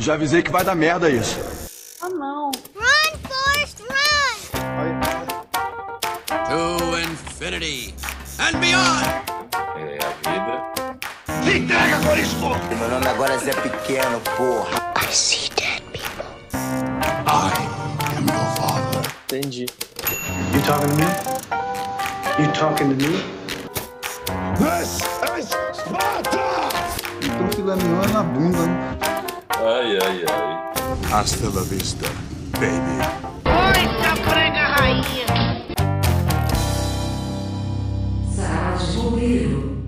Já avisei que vai dar merda isso. Ah, não. Run, Forrest, run! To infinity and beyond! É a vida. Meu nome agora é Zé Pequeno, porra. Entendi. You talking to me? You talking to me? Então filé mignon é na bunda, né? Hasta la vista, baby. Sala de bombeiro.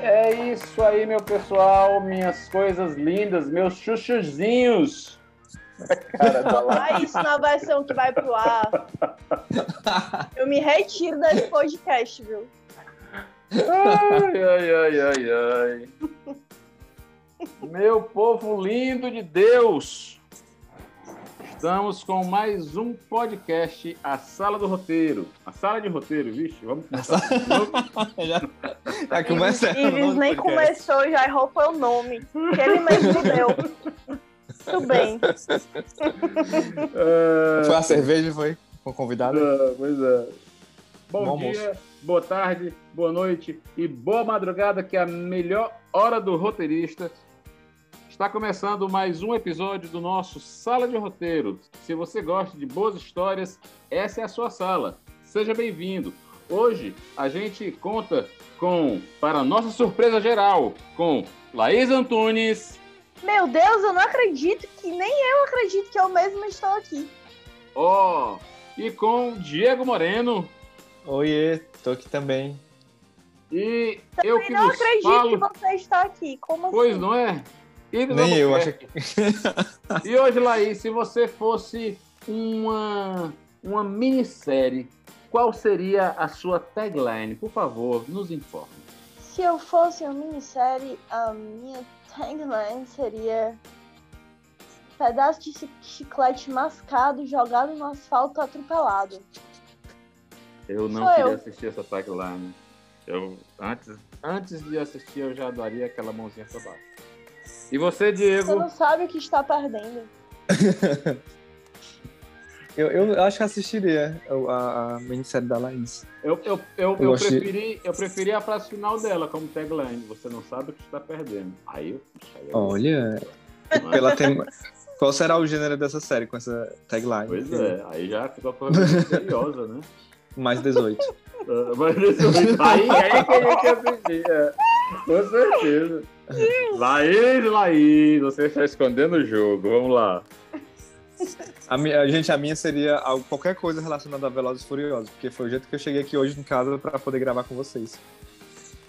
É isso aí, meu pessoal, minhas coisas lindas, meus chuchuzinhos. Cara lá. Ah, isso na versão que vai pro ar. Eu me retiro desse podcast, viu? Ai, ai, ai, ai, ai. Meu povo lindo de Deus. Estamos com mais um podcast, A Sala do Roteiro. A Sala de Roteiro, vixe, vamos começar. já, já começa. Nem começou, já errou foi o nome. Que ele mesmo deu. Tudo bem. Foi a cerveja, foi? Com convidado? Ah, pois é. Bom, Bom dia, boa tarde, boa noite e boa madrugada, que é a melhor hora do roteirista. Está começando mais um episódio do nosso Sala de Roteiro. Se você gosta de boas histórias, essa é a sua sala. Seja bem-vindo. Hoje a gente conta com, para nossa surpresa geral, com Laís Antunes, Meu Deus, eu não acredito que nem eu acredito que eu mesma estou aqui. ó, e com Diego Moreno. Oiê, tô aqui também. E eu que não acredito falo, que você está aqui. Como pois assim? não é? E Nem eu, acho Albuquerque. que. E hoje, Laís, se você fosse uma, uma minissérie, qual seria a sua tagline? Por favor, nos informe. Se eu fosse uma minissérie, a minha tagline seria pedaço de chi- chiclete mascado jogado no asfalto atropelado. Eu não Sou queria eu. assistir essa tagline. Eu, antes, antes de assistir, eu já daria aquela mãozinha pra baixo. E você, Você Diego? não sabe o que está perdendo. Eu, eu acho que assistiria a, a, a minissérie da Laís. Eu, eu, eu, Eu eu, achei- preferi, eu preferi a frase final dela como tagline. Você não sabe o que está perdendo. Aí eu. aí eu- Olha, é? pela tema... qual será o gênero dessa série com essa tagline? Pois é, aí já ficou uma coisa misteriosa, né? Mais 18. Ah, Mas isso aí, aí que a gente assistir, é. Com certeza. Laís, Laís, você está escondendo o jogo. Vamos lá. A, minha, gente, a minha seria algo- qualquer coisa relacionada a Velozes e Furiosos, porque foi o jeito que eu cheguei aqui hoje em casa pra poder gravar com vocês.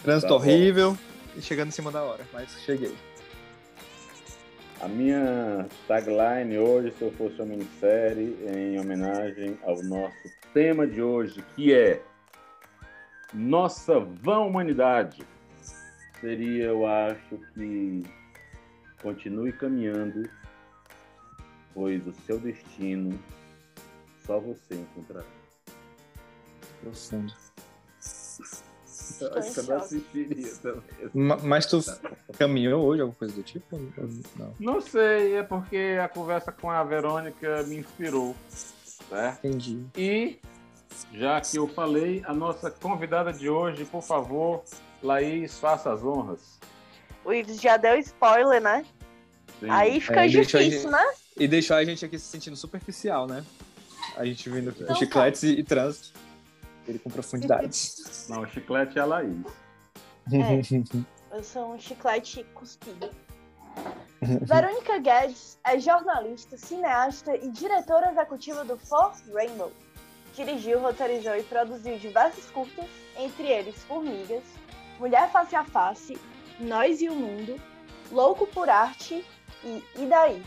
Trânsito Tá horrível e chegando em cima da hora, mas cheguei. A minha tagline hoje, se eu fosse uma minissérie, em homenagem ao nosso tema de hoje, que é Nossa Vã Humanidade, seria, eu acho que continue caminhando, pois o seu destino só você encontrará. Profundo. Eu não assistiria também. Ma- Mas tu caminhou hoje, alguma coisa do tipo? Não, Não sei, é porque a conversa com a Verônica me inspirou, certo? entendi. E, já que eu falei, a nossa convidada de hoje, por favor, Laís, faça as honras. O Ives já deu spoiler, né? Sim. Aí fica É, difícil, né? E deixou a gente aqui se sentindo superficial, né? A gente vindo aqui com chicletes e, e trânsito. Ele com profundidades. Não, o chiclete é a Laís. É, eu sou um chiclete cuspido. Verônica Guedes é jornalista, cineasta e diretora executiva do Fourth Rainbow. Dirigiu, roteirizou e produziu diversos curtas, entre eles Formigas, Mulher Face a Face, Nós e o Mundo, Louco por Arte e E daí?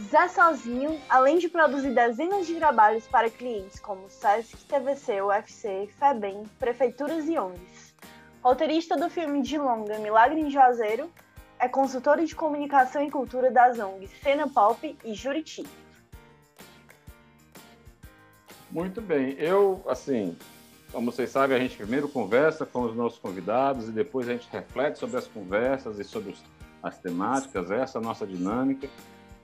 Zé Sozinho, além de produzir dezenas de trabalhos para clientes como Sesc, TVC, UFC, FEBEM, prefeituras e ONGs. Roteirista do filme de longa Milagre em Juazeiro, é consultora de comunicação e cultura das ONGs Cena Pop e Juriti. Muito bem. Eu, assim, como vocês sabem, a gente primeiro conversa com os nossos convidados e depois a gente reflete sobre as conversas e sobre as temáticas, essa é a nossa dinâmica.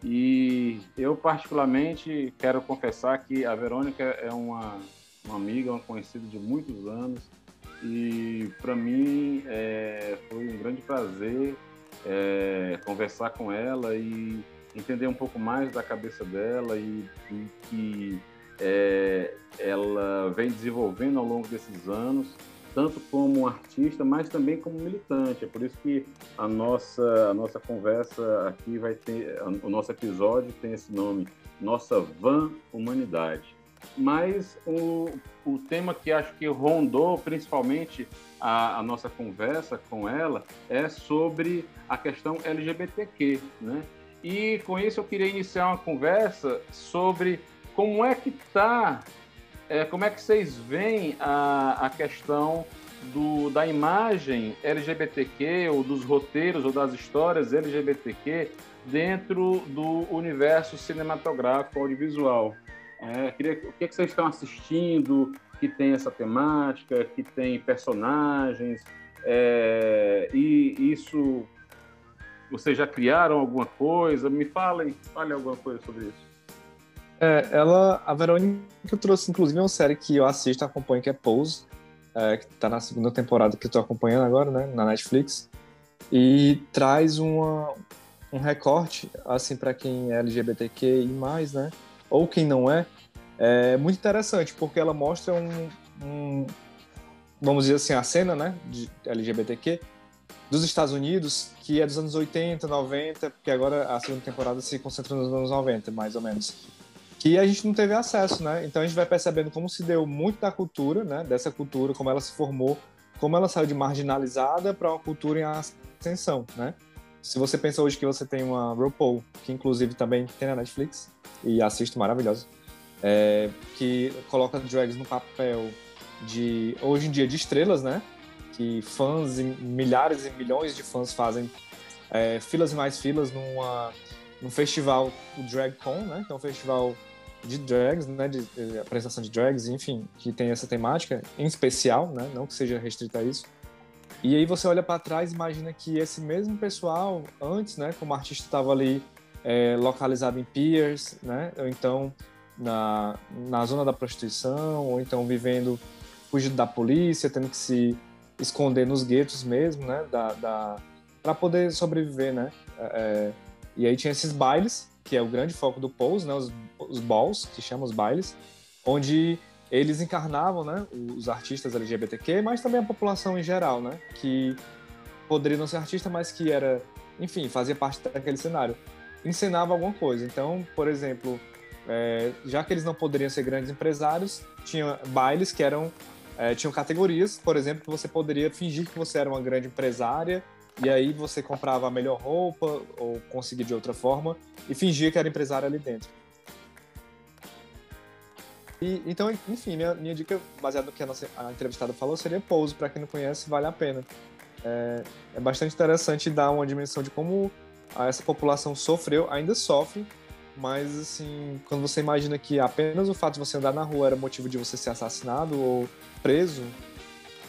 E eu, particularmente, quero confessar que a Verônica é uma, uma amiga, uma conhecida de muitos anos. E, para mim, é, foi um grande prazer é, conversar com ela e entender um pouco mais da cabeça dela e, e que é, ela vem desenvolvendo ao longo desses anos, tanto como artista, mas também como militante. É por isso que a nossa, a nossa conversa aqui vai ter, o nosso episódio tem esse nome, Nossa Van Humanidade. Mas o, o tema que acho que rondou principalmente a, a nossa conversa com ela é sobre a questão LGBTQ, né? E com isso eu queria iniciar uma conversa sobre como é que está, é, como é que vocês veem a, a questão do, da imagem LGBTQ, ou dos roteiros, ou das histórias LGBTQ dentro do universo cinematográfico audiovisual. É, queria, o que, é que vocês estão assistindo que tem essa temática, que tem personagens, é, e isso vocês já criaram alguma coisa? Me falem, falem alguma coisa sobre isso. É, ela, a Verônica trouxe, inclusive, uma série que eu assisto, acompanho, que é Pose, é, que está na segunda temporada que eu estou acompanhando agora, né, na Netflix, e traz uma, um recorte, assim, para quem é LGBTQI+, né, ou quem não é, é muito interessante, porque ela mostra um, um vamos dizer assim, a cena, né, de LGBTQ dos Estados Unidos, que é dos anos 80, 90, porque agora a segunda temporada se concentra nos anos 90, mais ou menos que a gente não teve acesso, né? Então a gente vai percebendo como se deu muito da cultura, né? Dessa cultura, como ela se formou, como ela saiu de marginalizada para uma cultura em ascensão, né? Se você pensa hoje que você tem uma RuPaul, que inclusive também tem na Netflix, e assisto maravilhosa, é, que coloca drags no papel de, hoje em dia, de estrelas, né? Que fãs, milhares e milhões de fãs fazem é, filas e mais filas numa, num festival, o DragCon, né? Que é um festival de drags, né, de, de, apresentação de drags, enfim, que tem essa temática em especial, né, não que seja restrita a isso. E aí você olha para trás e imagina que esse mesmo pessoal, antes, né, como artista estava ali é, localizado em piers, né, ou então na, na zona da prostituição, ou então vivendo fugindo da polícia, tendo que se esconder nos guetos mesmo, né, da, da para poder sobreviver, né. É, e aí tinha esses bailes que é o grande foco do Pose, né, os, os balls, que chamam os bailes, onde eles encarnavam né, os artistas LGBTQ, mas também a população em geral, né, que poderia não ser artista, mas que era, enfim, fazia parte daquele cenário. Encenava alguma coisa. Então, por exemplo, é, já que eles não poderiam ser grandes empresários, tinha bailes que eram é, tinham categorias, por exemplo, que você poderia fingir que você era uma grande empresária e aí você comprava a melhor roupa ou conseguia de outra forma e fingia que era empresário ali dentro. E, então, enfim, minha, minha dica, baseada no que a nossa a entrevistada falou, seria Pouso. Para quem não conhece, vale a pena. É, é bastante interessante dar uma dimensão de como essa população sofreu, ainda sofre, mas assim, quando você imagina que apenas o fato de você andar na rua era motivo de você ser assassinado ou preso,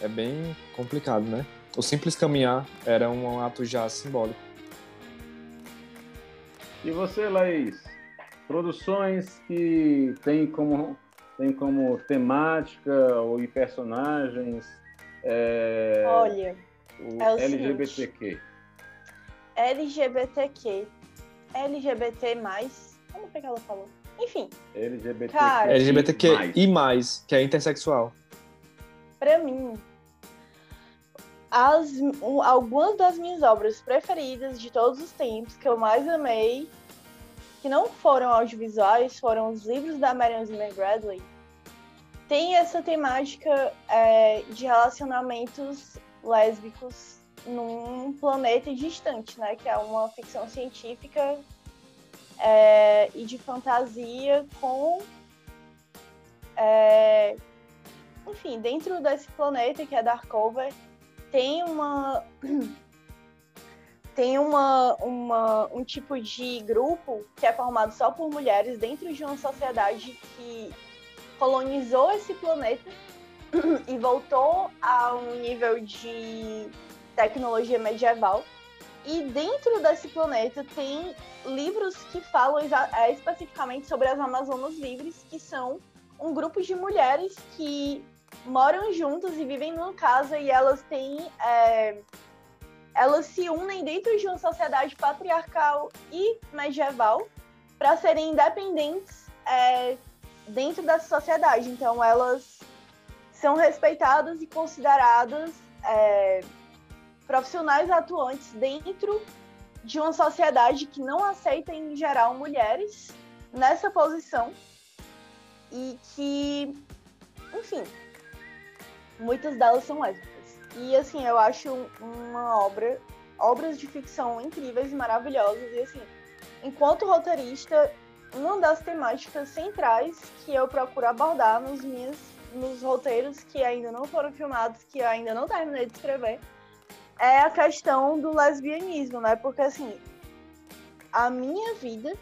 é bem complicado, né? O simples caminhar era um ato já simbólico. E você, Laís? Produções que tem como, tem como temática ou em personagens é, Olha, o é o LGBTQ. Seguinte, LGBTQ. LGBT+, como é que ela falou? Enfim. LGBT. Cara, LGBTQ e mais, que é intersexual. Pra mim, as, um, algumas das minhas obras preferidas de todos os tempos, que eu mais amei, que não foram audiovisuais, foram os livros da Marion Zimmer Bradley, tem essa temática é, de relacionamentos lésbicos num planeta distante, né? Que é uma ficção científica é, e de fantasia com é, enfim, dentro desse planeta que é Darkover, tem uma tem uma, uma, um tipo de grupo que é formado só por mulheres dentro de uma sociedade que colonizou esse planeta e voltou a um nível de tecnologia medieval. E dentro desse planeta tem livros que falam é, especificamente sobre as Amazonas Livres, que são um grupo de mulheres que moram juntas e vivem numa casa e elas têm. É, elas se unem dentro de uma sociedade patriarcal e medieval para serem independentes é, dentro dessa sociedade. Então, elas são respeitadas e consideradas é, profissionais atuantes dentro de uma sociedade que não aceita, em geral, mulheres nessa posição e que, enfim, muitas delas são lésbicas. E, assim, eu acho uma obra, obras de ficção incríveis e maravilhosas. E, assim, enquanto roteirista, uma das temáticas centrais que eu procuro abordar nos minhas nos roteiros que ainda não foram filmados, que ainda não terminei de escrever, é a questão do lesbianismo, né? Porque assim, a minha vida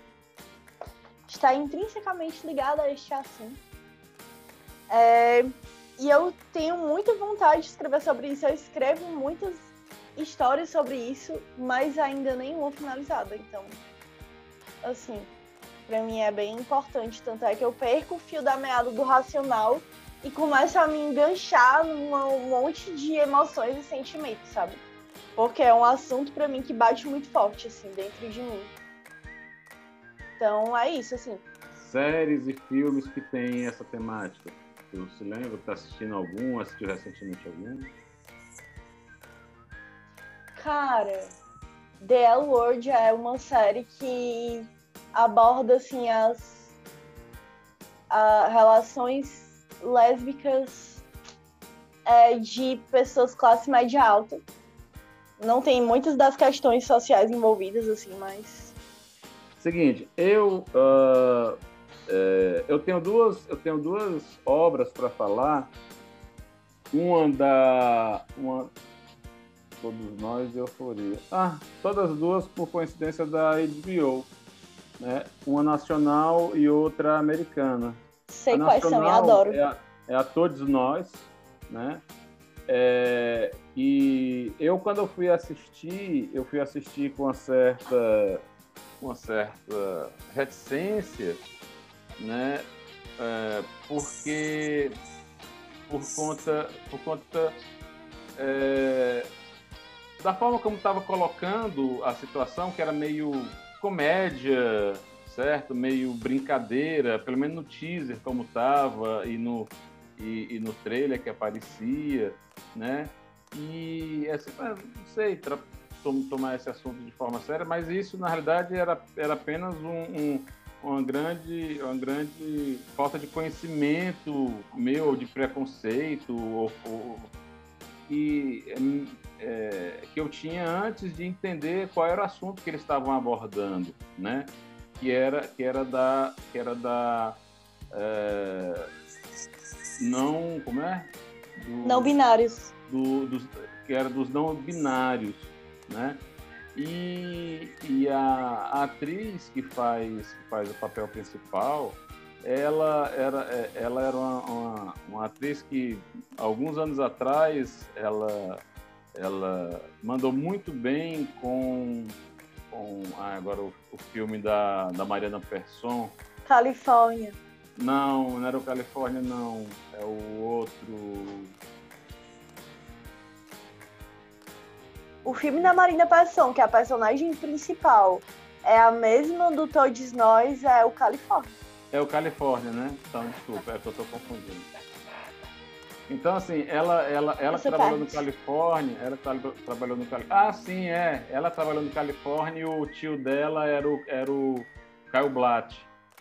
está intrinsecamente ligada a este assunto. É, e eu tenho muita vontade de escrever sobre isso. Eu escrevo muitas histórias sobre isso, mas ainda nenhuma finalizada. Então, assim, para mim é bem importante. Tanto é que eu perco o fio da meada do racional e começa a me enganchar num um monte de emoções e sentimentos, sabe? Porque é um assunto para mim que bate muito forte, assim, dentro de mim. Então é isso, assim. Séries e filmes que têm essa temática. Você se lembra? Tá assistindo algum? Assistiu recentemente algum? Cara, The L Word é uma série que aborda assim as a, relações lésbicas é, de pessoas classe média alta. Não tem muitas das questões sociais envolvidas, assim, mas. Seguinte, eu uh, é, eu tenho duas eu tenho duas obras para falar. Uma da uma todos nós euforia. Ah, todas duas por coincidência da HBO, né? Uma nacional e outra americana. Sei quais são, eu adoro. É a, é a Todos Nós, né? É, e eu, quando eu fui assistir, eu fui assistir com uma certa, uma certa reticência, né? É, porque por conta, por conta é, da forma como estava colocando a situação, que era meio comédia, certo? Meio brincadeira, pelo menos no teaser como tava e no, e, e no trailer que aparecia, né? E assim, não sei tomar esse assunto de forma séria, mas isso na realidade era, era apenas um, um uma grande, uma grande falta de conhecimento meu, de preconceito, ou, ou, e é, que eu tinha antes de entender qual era o assunto que eles estavam abordando, né? que era que era da que era da é, não como é? Do, não binários. do, dos, que era dos não binários né e, e a, a, atriz que faz que faz o papel principal ela era é, ela era uma, uma, uma atriz que alguns anos atrás ela ela mandou muito bem com com ah, agora o, o, filme da, da Mariana Persson. Califórnia. Não, não era o Califórnia, não. É o outro. O filme da Marina Persson, que é a personagem principal, é a mesma do Todos Nós, é o Califórnia. É o Califórnia, né? Então, desculpa, é que eu tô confundindo. Então, assim, ela, ela, ela trabalhou no Califórnia, ela tra trabalhou no Califórnia. Ah, sim, é. Ela trabalhou no Califórnia e o tio dela era o, era o Caio Blatt,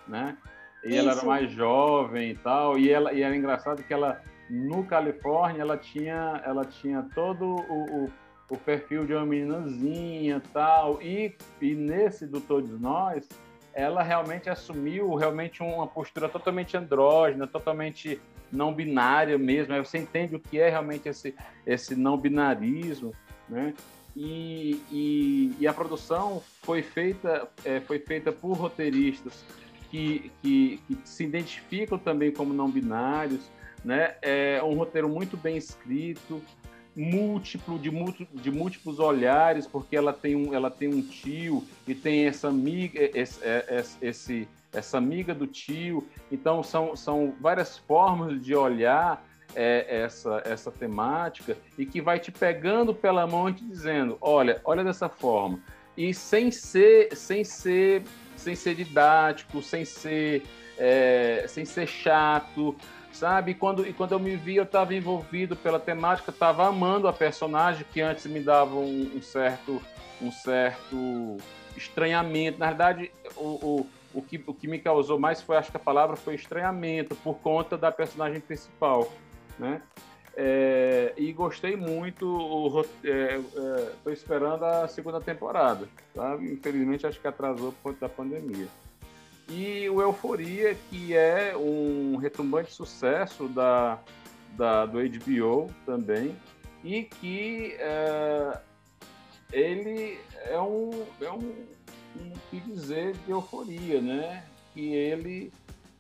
né? E Isso. ela era mais jovem e tal. E, ela, e era engraçado que ela, no Califórnia, ela tinha, ela tinha todo o, o, o perfil de uma meninazinha tal. E, e nesse do Todos Nós, ela realmente assumiu realmente uma postura totalmente andrógena, totalmente não binária mesmo, você entende o que é realmente esse, esse não binarismo, né? E, e, e a produção foi feita, é, foi feita por roteiristas que, que, que se identificam também como não binários, né? É um roteiro muito bem escrito, múltiplo de, de múltiplos olhares, porque ela tem um, ela tem um tio e tem essa amiga, esse, é, esse, essa amiga do tio. Então são, são várias formas de olhar é, essa, essa temática e que vai te pegando pela mão e te dizendo, olha, olha dessa forma. E sem ser, sem ser, sem ser didático, sem ser, é, sem ser chato, sabe? E quando, e quando eu me vi, eu estava envolvido pela temática, estava amando a personagem que antes me dava um, um, certo, um certo estranhamento. Na verdade, o, o, o, que, o que me causou mais foi, acho que a palavra foi estranhamento, por conta da personagem principal, né? É, e gostei muito. Estou é, é, esperando a segunda temporada. Tá? Infelizmente, acho que atrasou por conta da pandemia e o Euforia, que é um retumbante sucesso da, da, do HBO também, e que é, ele é um, é um, um que dizer de euforia, né? Que ele,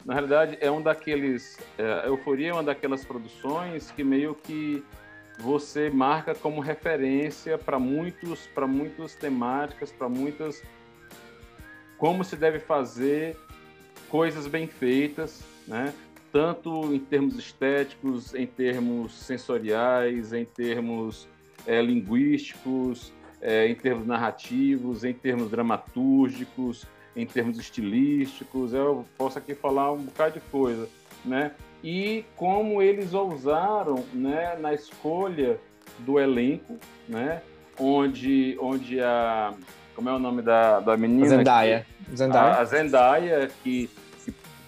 na realidade, é um daqueles. É, euforia é uma daquelas produções que meio que você marca como referência para muitos, para muitas temáticas, para muitas como se deve fazer coisas bem feitas, né? tanto em termos estéticos, em termos sensoriais, em termos é, linguísticos, é, em termos narrativos, em termos dramatúrgicos, em termos estilísticos. Eu posso aqui falar um bocado de coisa, né? E como eles ousaram, né, na escolha do elenco, né? Onde, onde a como é o nome da, da menina? Zendaya. Que, Zendaya. A, a Zendaya, que,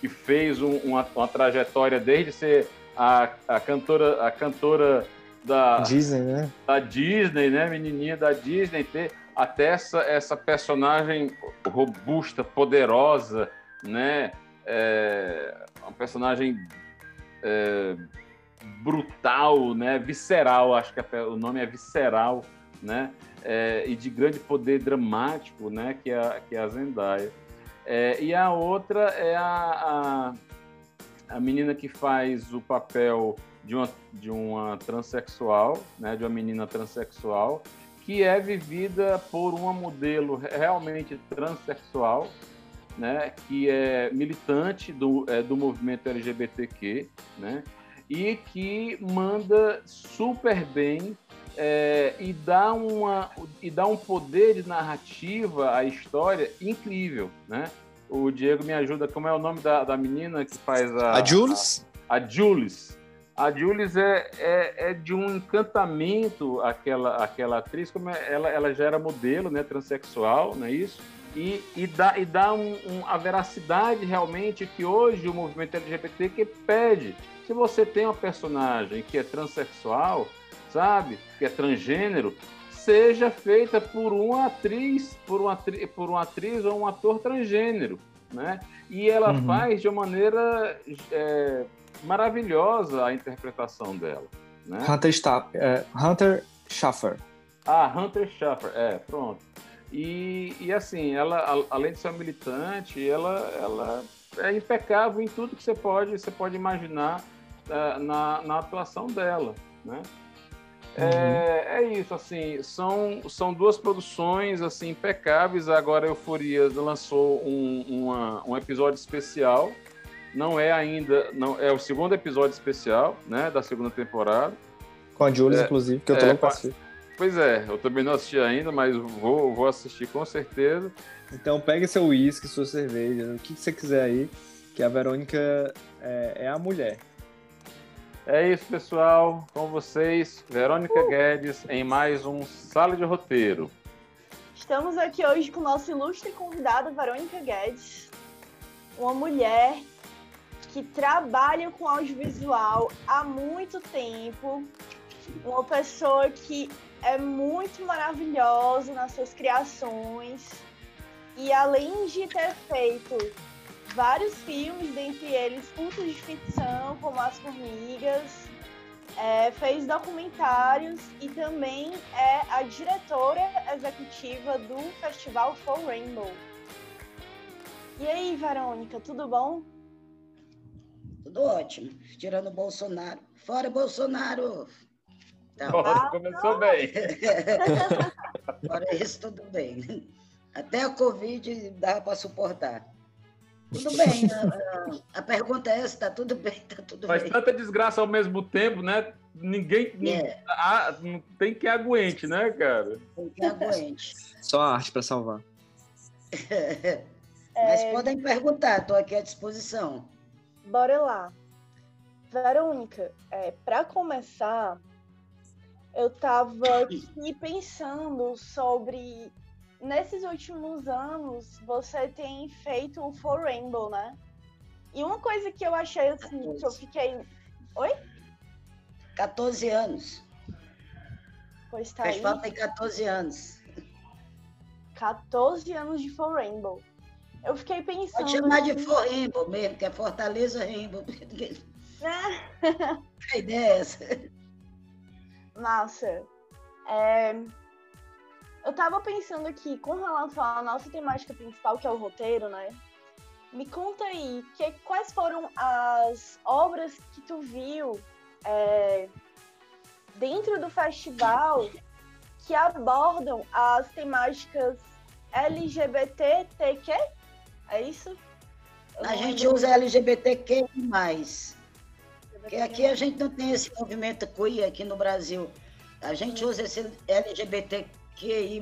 que, fez um, uma, uma trajetória desde ser a, a cantora, a cantora da Disney, né? Da Disney, né? Menininha da Disney, ter até essa, essa personagem robusta, poderosa, né? É, uma personagem é, brutal, né? Visceral, acho que o nome é visceral, né? É, e de grande poder dramático, né, que é a, que é a Zendaya. É, e a outra é a, a, a, menina que faz o papel de uma, de uma transexual, né, de uma menina transexual, que é vivida por uma modelo realmente transexual, né, que é militante do, é, do movimento LGBTQ, né, e que manda super bem é, e, dá uma, e dá um poder de narrativa à história incrível, né? O Diego me ajuda, como é o nome da, da menina que faz a... A Jules? A, a Jules. A Jules é, é, é, de um encantamento aquela, aquela atriz, como é, ela, ela já era modelo, né, transexual, não é isso? E, e dá, e dá um, um, a veracidade realmente que hoje o movimento LGBT que pede. Se você tem uma personagem que é transexual, sabe, que é transgênero, seja feita por uma atriz, por uma, atri por uma atriz ou um ator transgênero, né? E ela uhum. faz de uma maneira é, maravilhosa a interpretação dela. Né? Hunter, Stapp, é, Hunter Schaffer. Ah, Hunter Schaffer, é, pronto. E, e assim, ela, além de ser militante, ela, ela é impecável em tudo que você pode, você pode imaginar uh, na, na atuação dela, né? Uhum. É, é, isso, assim, são, são duas produções assim impecáveis. Agora a Euforia lançou um, uma, um episódio especial. Não é ainda, não é o segundo episódio especial, né, da segunda temporada. Com a Jules, é, inclusive, que eu tô é, louco assistir. Pois é, eu também não assisti ainda, mas vou, vou assistir com certeza. Então pegue seu uísque, sua cerveja, o que você quiser aí, que a Verônica é, é a mulher. É isso, pessoal. Com vocês, Verônica uh. Guedes, em mais um Sala de Roteiro. Estamos aqui hoje com o nosso ilustre convidado, Verônica Guedes, uma mulher que trabalha com audiovisual há muito tempo, uma pessoa que é muito maravilhosa nas suas criações e além de ter feito vários filmes, dentre eles curtos de ficção, como As Formigas, é, fez documentários e também é a diretora executiva do Festival For Rainbow. E aí, Verônica, tudo bom? Tudo ótimo. Tirando o Bolsonaro. Fora Bolsonaro! Então, Ó, começou bem. fora isso, tudo bem. Até a Covid dava para suportar. Tudo bem. A, a- a pergunta é essa, tá tudo bem, tá tudo Faz bem. tanta desgraça ao mesmo tempo, né? Ninguém. É. Não tem que aguente, né, cara? Tem que aguente. Só a arte pra salvar. Mas É, podem perguntar, estou aqui à disposição. Bora lá. Verônica, é, para começar, eu tava aqui pensando sobre. Nesses últimos anos, você tem feito o For Rainbow, né? E uma coisa que eu achei assim, que eu fiquei. Oi? 14 anos. Pois tá O aí. festival tem 14 anos. 14 anos de For Rainbow. Eu fiquei pensando. Pode chamar de assim, For Rainbow mesmo, que é Fortaleza Rainbow. né? A ideia é essa. Massa. É, Eu tava pensando aqui, com relação à nossa temática principal, que é o roteiro, né? Me conta aí, que, quais foram as obras que tu viu é, dentro do festival que abordam as temáticas LGBTQ? É isso? Eu A gente lembro. usa LGBTQ+. Porque aqui a gente não tem esse movimento queer aqui no Brasil. A gente usa esse LGBTQI+,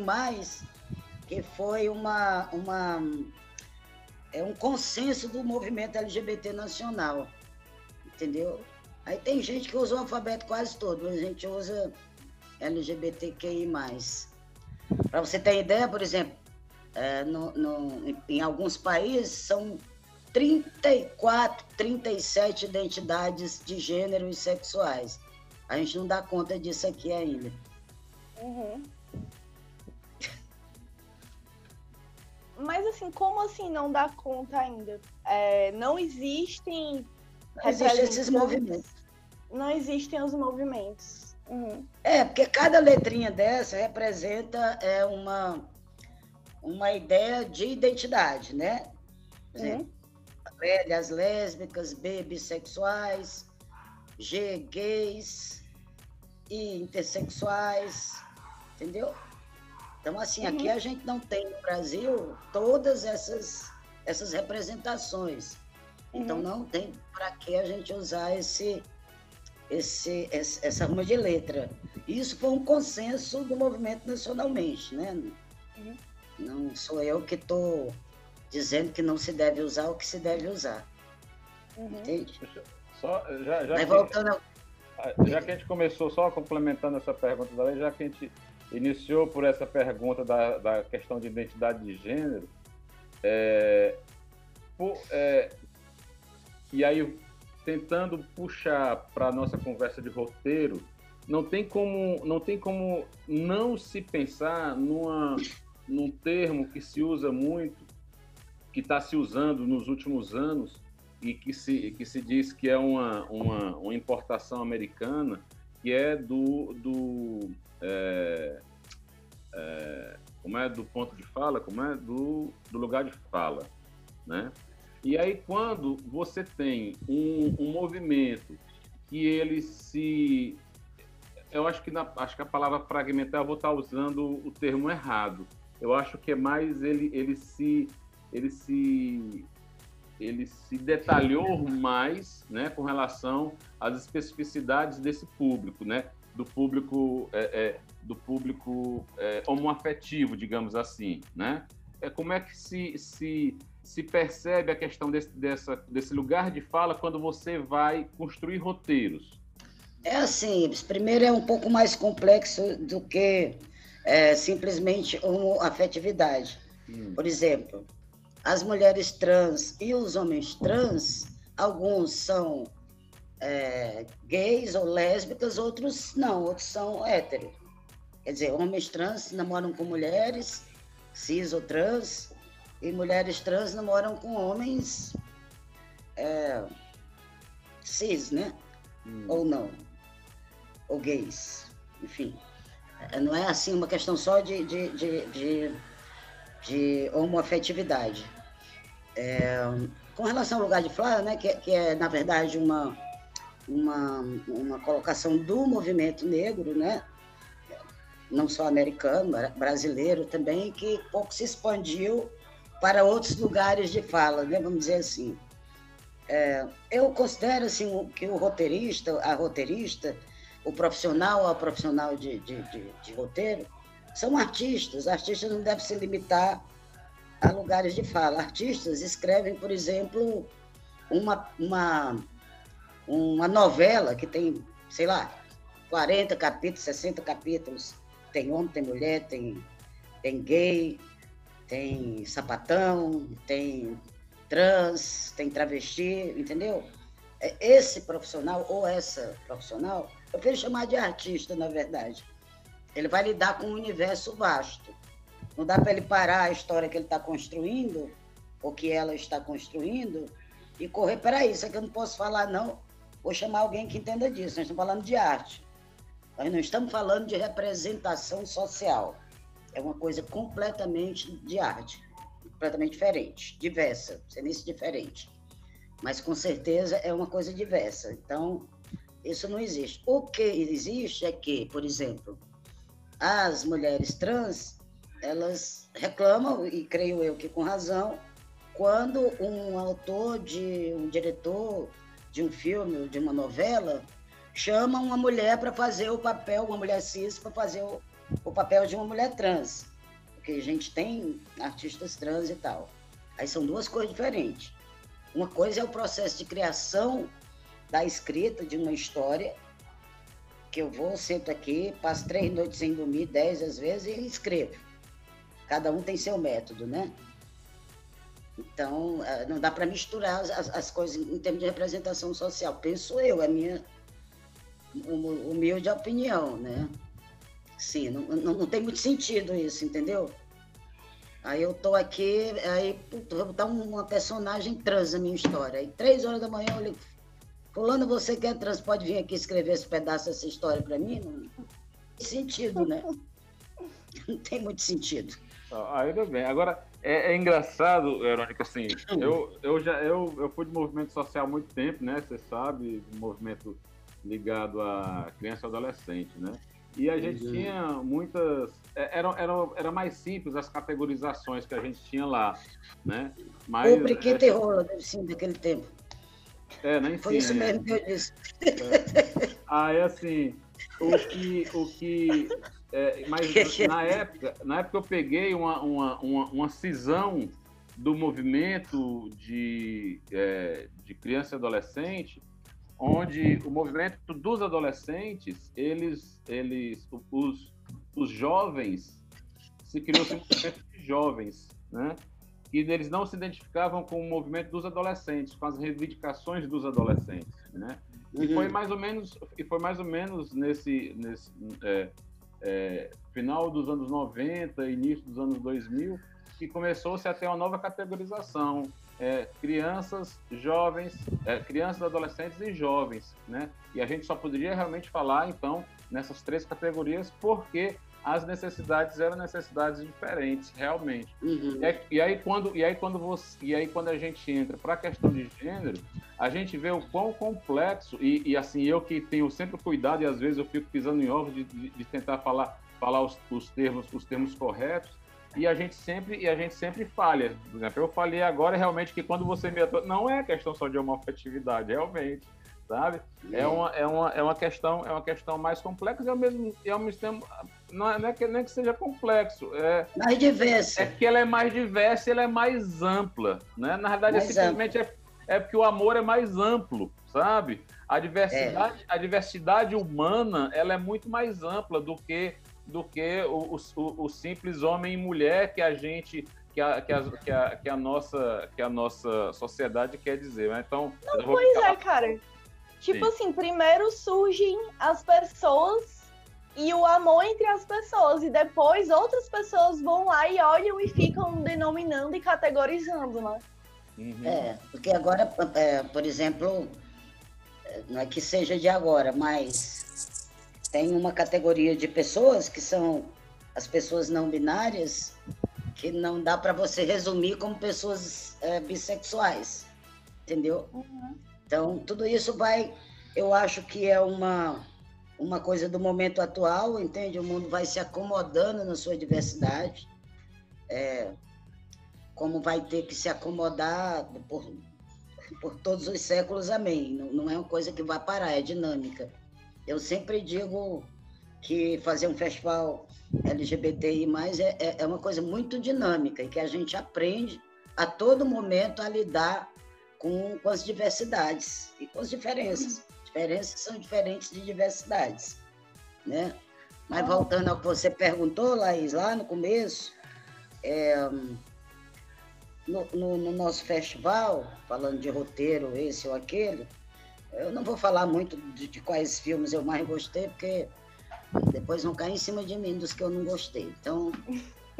que foi uma, uma, é um consenso do movimento LGBT nacional. Entendeu? Aí tem gente que usa o alfabeto quase todo, mas a gente usa LGBTQI+. Para você ter ideia, por exemplo, é, no- no- em alguns países são 34, 37 identidades de gênero e sexuais. A gente não dá conta disso aqui ainda. Uhum. Mas assim, como assim não dá conta ainda? É, não existem. Não existem esses movimentos. Não existem os movimentos. Uhum. É, porque cada letrinha dessa representa é, uma, uma ideia de identidade, né? Por exemplo, L, as lésbicas, B, bissexuais, G, gays, I, intersexuais, entendeu? Então, assim, aqui Uhum. a gente não tem no Brasil todas essas, essas representações. Então, Uhum. não tem para que a gente usar esse, esse, esse- essa ruma de letra. Isso foi um consenso do movimento nacionalmente, né? Uhum. Não sou eu que estou dizendo que não se deve usar o que se deve usar, Uhum. entende? Só, já, já, Mas que, voltando ao- já que a gente começou, só complementando essa pergunta da lei, já que a gente iniciou por essa pergunta da, da questão de identidade de gênero, é, por- é, e aí tentando puxar para a nossa conversa de roteiro, não tem como não tem como não se pensar numa num termo que se usa muito, que está se usando nos últimos anos e que se que se diz que é uma uma, uma importação americana, que é do do é, é, como é do ponto de fala, como é do, do lugar de fala, né? E aí quando você tem um, um movimento que ele se eu acho que na, acho que a palavra fragmentar eu vou estar usando o termo errado. Eu acho que é mais ele ele se ele se ele se detalhou mais, né, com relação às especificidades desse público, né, do público é, é, do público é, homoafetivo, digamos assim, né? É como é que se, se, se percebe a questão desse, dessa, desse lugar de fala quando você vai construir roteiros? É assim, primeiro é um pouco mais complexo do que é, simplesmente uma afetividade. Por exemplo, as mulheres trans e os homens trans, alguns são é, gays ou lésbicas, outros não, outros são héteros. Quer dizer, homens trans namoram com mulheres, cis ou trans, e mulheres trans namoram com homens é, cis, né? Ou não. Ou gays. Enfim. É, Não é assim uma questão só de, de, de, de, de homoafetividade. É, com relação ao lugar de fala, né, que, que é, na verdade, uma, uma, uma colocação do movimento negro, né, não só americano, brasileiro também, que pouco se expandiu para outros lugares de fala, né, vamos dizer assim. É, eu considero assim, que o roteirista, a roteirista, o profissional, a profissional de, de, de, de roteiro, são artistas. Artistas não devem se limitar a lugares de fala. Artistas escrevem, por exemplo, uma, uma, uma novela que tem, sei lá, 40 capítulos, 60 capítulos. Tem homem, tem mulher, tem, tem gay, tem sapatão, tem trans, tem travesti, entendeu? É, esse profissional ou essa profissional, eu quero chamar de artista, na verdade. Ele vai lidar com um universo vasto. Não dá para ele parar a história que ele está construindo, ou que ela está construindo, e correr para isso. É que eu não posso falar, não. Vou chamar alguém que entenda disso. Nós estamos falando de arte. Nós não estamos falando de representação social. É uma coisa completamente de arte, completamente diferente, diversa, isso diferente. Mas com certeza é uma coisa diversa. Então, isso não existe. O que existe é que, por exemplo, as mulheres trans elas reclamam, e creio eu que com razão, quando um autor, de um diretor de um filme ou de uma novela chama uma mulher para fazer o papel, uma mulher cis, para fazer o, o papel de uma mulher trans. Porque a gente tem artistas trans e tal. Aí são duas coisas diferentes. Uma coisa é o processo de criação da escrita de uma história, que eu vou, sento aqui, passo três noites sem dormir, dez às vezes, e escrevo. Cada um tem seu método, né? Então, eh, não dá para misturar as, as, coisas em termos de representação social. Penso eu, é minha humilde opinião, né? Sim, não, não, não, tem muito sentido isso, entendeu? Aí eu tô aqui, aí puto, vou botar uma personagem trans na minha história. Aí três horas da manhã eu ligo, fulano, você quer trans, pode vir aqui escrever esse pedaço dessa história para mim? Não tem sentido, né? Não tem muito sentido. Ainda bem. Agora, é, é, engraçado, Verônica, assim, eu, eu já eu, eu fui de movimento social há muito tempo, né? Você sabe, movimento ligado a criança e adolescente, né? E a gente uhum. tinha muitas. É, era, era, era mais simples as categorizações que a gente tinha lá, né? Mas, o Priquito é, e Rola, sim, daquele tempo. É, nem Foi isso mesmo que eu disse. É. Aí, assim, o que, o que é, mas na época, na época eu peguei uma, uma, uma, uma cisão do movimento de, é, de criança e adolescente, onde o movimento dos adolescentes, eles, eles os, os jovens, se criou esse movimento de jovens, né? E eles não se identificavam com o movimento dos adolescentes, com as reivindicações dos adolescentes, né? E foi uhum. mais ou menos, e foi mais ou menos nesse, nesse é, é, final dos anos 90, início dos anos 2000, que começou-se a ter uma nova categorização. É, crianças, jovens, é, crianças, adolescentes e jovens, né? E a gente só poderia realmente falar, então, nessas três categorias, porque as necessidades eram necessidades diferentes, realmente. Uhum. E, e, aí quando e aí quando você e aí quando a gente entra para a questão de gênero, a gente vê o quão complexo e, e, assim eu que tenho sempre cuidado e às vezes eu fico pisando em ovos de, de, de tentar falar falar os, os, termos os termos corretos e a gente sempre e a gente sempre falha. Por exemplo, eu falei agora realmente que quando você me atua, não é questão só de homofetividade, realmente sabe? É uma, é, uma, é, uma questão, é uma questão mais complexa e ao mesmo, e ao mesmo tempo não é, não é que, nem que seja complexo. É, mais diversa. É que ela é mais diversa e ela é mais ampla. Né? Na verdade, é simplesmente é, é porque o amor é mais amplo, sabe? A diversidade, é. a diversidade humana ela é muito mais ampla do que, do que o, o, o simples homem e mulher que a gente que a, que a, que a, que a, nossa, que a nossa sociedade quer dizer. Né? Então, Não, pois é, cara. Tipo Sim. assim, primeiro surgem as pessoas e o amor entre as pessoas, e depois outras pessoas vão lá e olham e ficam denominando e categorizando, né? Uhum. É, porque agora, é, por exemplo, não é que seja de agora, mas tem uma categoria de pessoas que são as pessoas não binárias, que não dá para você resumir como pessoas é, bissexuais, entendeu? Uhum. Então, tudo isso vai, eu acho que é uma, uma coisa do momento atual, entende? O mundo vai se acomodando na sua diversidade, é, como vai ter que se acomodar por, por todos os séculos, amém. Não, não é uma coisa que vai parar, é dinâmica. Eu sempre digo que fazer um festival LGBTI+, é, é, é uma coisa muito dinâmica e que a gente aprende a todo momento a lidar com, com as diversidades e com as diferenças. Diferenças são diferentes de diversidades, né? Mas voltando ao que você perguntou, Laís, lá no começo, é, no, no, no, nosso festival, falando de roteiro, esse ou aquele, eu não vou falar muito de, de quais filmes eu mais gostei, porque depois vão cair em cima de mim dos que eu não gostei. Então,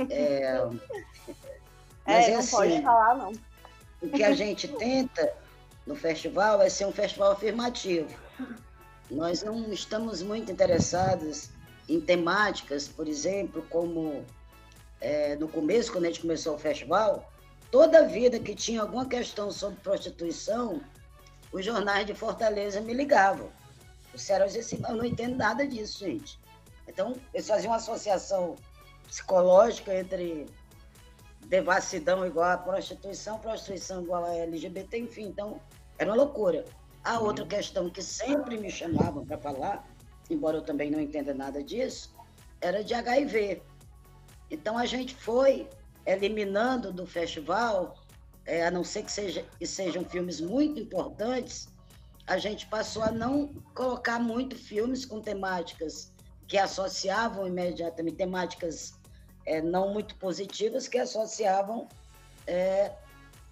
é, mas é, é não assim, pode falar, não. O que a gente tenta no festival é ser um festival afirmativo. Nós não estamos muito interessados em temáticas, por exemplo, como é, no começo, quando a gente começou o festival, toda vida que tinha alguma questão sobre prostituição, os jornais de Fortaleza me ligavam. O Ceará dizia assim, eu não entendo nada disso, gente. Então, eles faziam uma associação psicológica entre devassidão igual a prostituição, prostituição igual a LGBT, enfim, então era uma loucura. A outra questão que sempre me chamavam para falar, embora eu também não entenda nada disso, era de HIV. Então a gente foi eliminando do festival, é, a não ser que, seja, que sejam filmes muito importantes, a gente passou a não colocar muito filmes com temáticas que associavam imediatamente, temáticas é, não muito positivas que associavam é,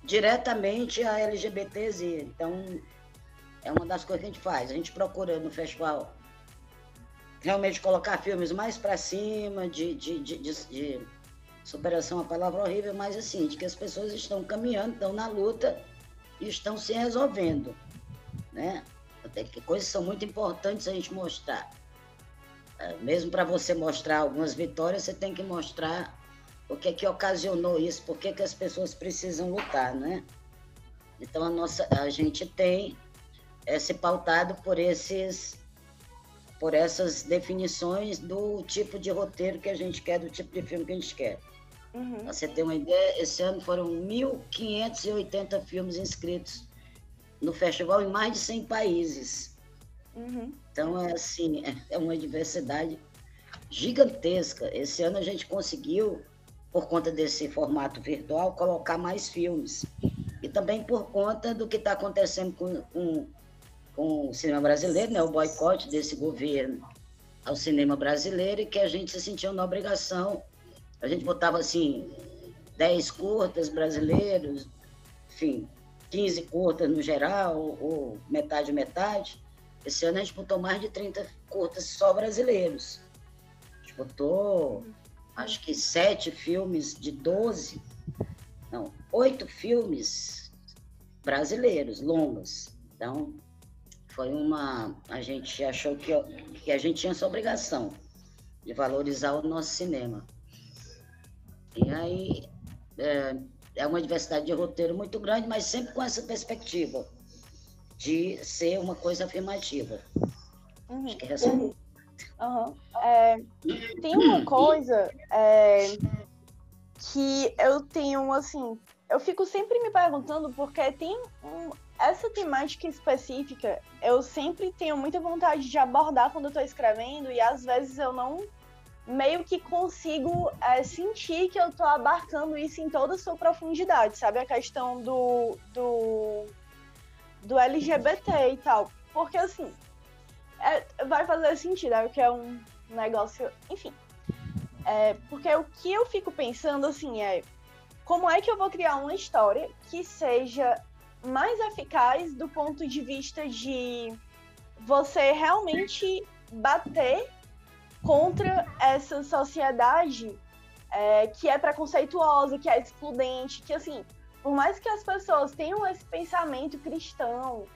diretamente a LGBTZ. Então, é uma das coisas que a gente faz. A gente procura no festival realmente colocar filmes mais para cima, de, de, de, de, superação, a palavra horrível, mas assim, de que as pessoas estão caminhando, estão na luta e estão se resolvendo. Né? Até que coisas são muito importantes a gente mostrar. É, mesmo para você mostrar algumas vitórias, você tem que mostrar o que é que ocasionou isso, por que, que as pessoas precisam lutar, né? Então a nossa, a gente tem é, se pautado por esses, por essas definições do tipo de roteiro que a gente quer, do tipo de filme que a gente quer. Uhum. Pra você ter uma ideia, esse ano foram 1.580 filmes inscritos no festival em mais de 100 países. Uhum. Então, é assim, é, é uma diversidade gigantesca. Esse ano a gente conseguiu, por conta desse formato virtual, colocar mais filmes. E também por conta do que está acontecendo com, com, com, o cinema brasileiro, né? o boicote desse governo ao cinema brasileiro, e que a gente se sentiu na obrigação. A gente botava assim, 10 curtas brasileiros, enfim, 15 curtas no geral, ou, metade, metade esse ano a gente botou mais de 30 curtas só brasileiros. A gente botou, acho que sete filmes de 12, não, oito filmes brasileiros, longos. Então, foi uma. A gente achou que, que a gente tinha essa obrigação de valorizar o nosso cinema. E aí, é, é uma diversidade de roteiro muito grande, mas sempre com essa perspectiva de ser uma coisa afirmativa. Uhum. Acho que é assim. Uhum. É, tem uma coisa é, que eu tenho, assim, eu fico sempre me perguntando porque tem um, essa temática específica, eu sempre tenho muita vontade de abordar quando eu tô escrevendo e às vezes eu não meio que consigo é, sentir que eu tô abarcando isso em toda a sua profundidade, sabe? A questão do, do do LGBT e tal. Porque assim, é, vai fazer sentido, é que é um negócio. Enfim. É, porque o que eu fico pensando assim é como é que eu vou criar uma história que seja mais eficaz do ponto de vista de você realmente bater contra essa sociedade é, que é preconceituosa, que é excludente, que assim, por mais que as pessoas tenham esse pensamento cristão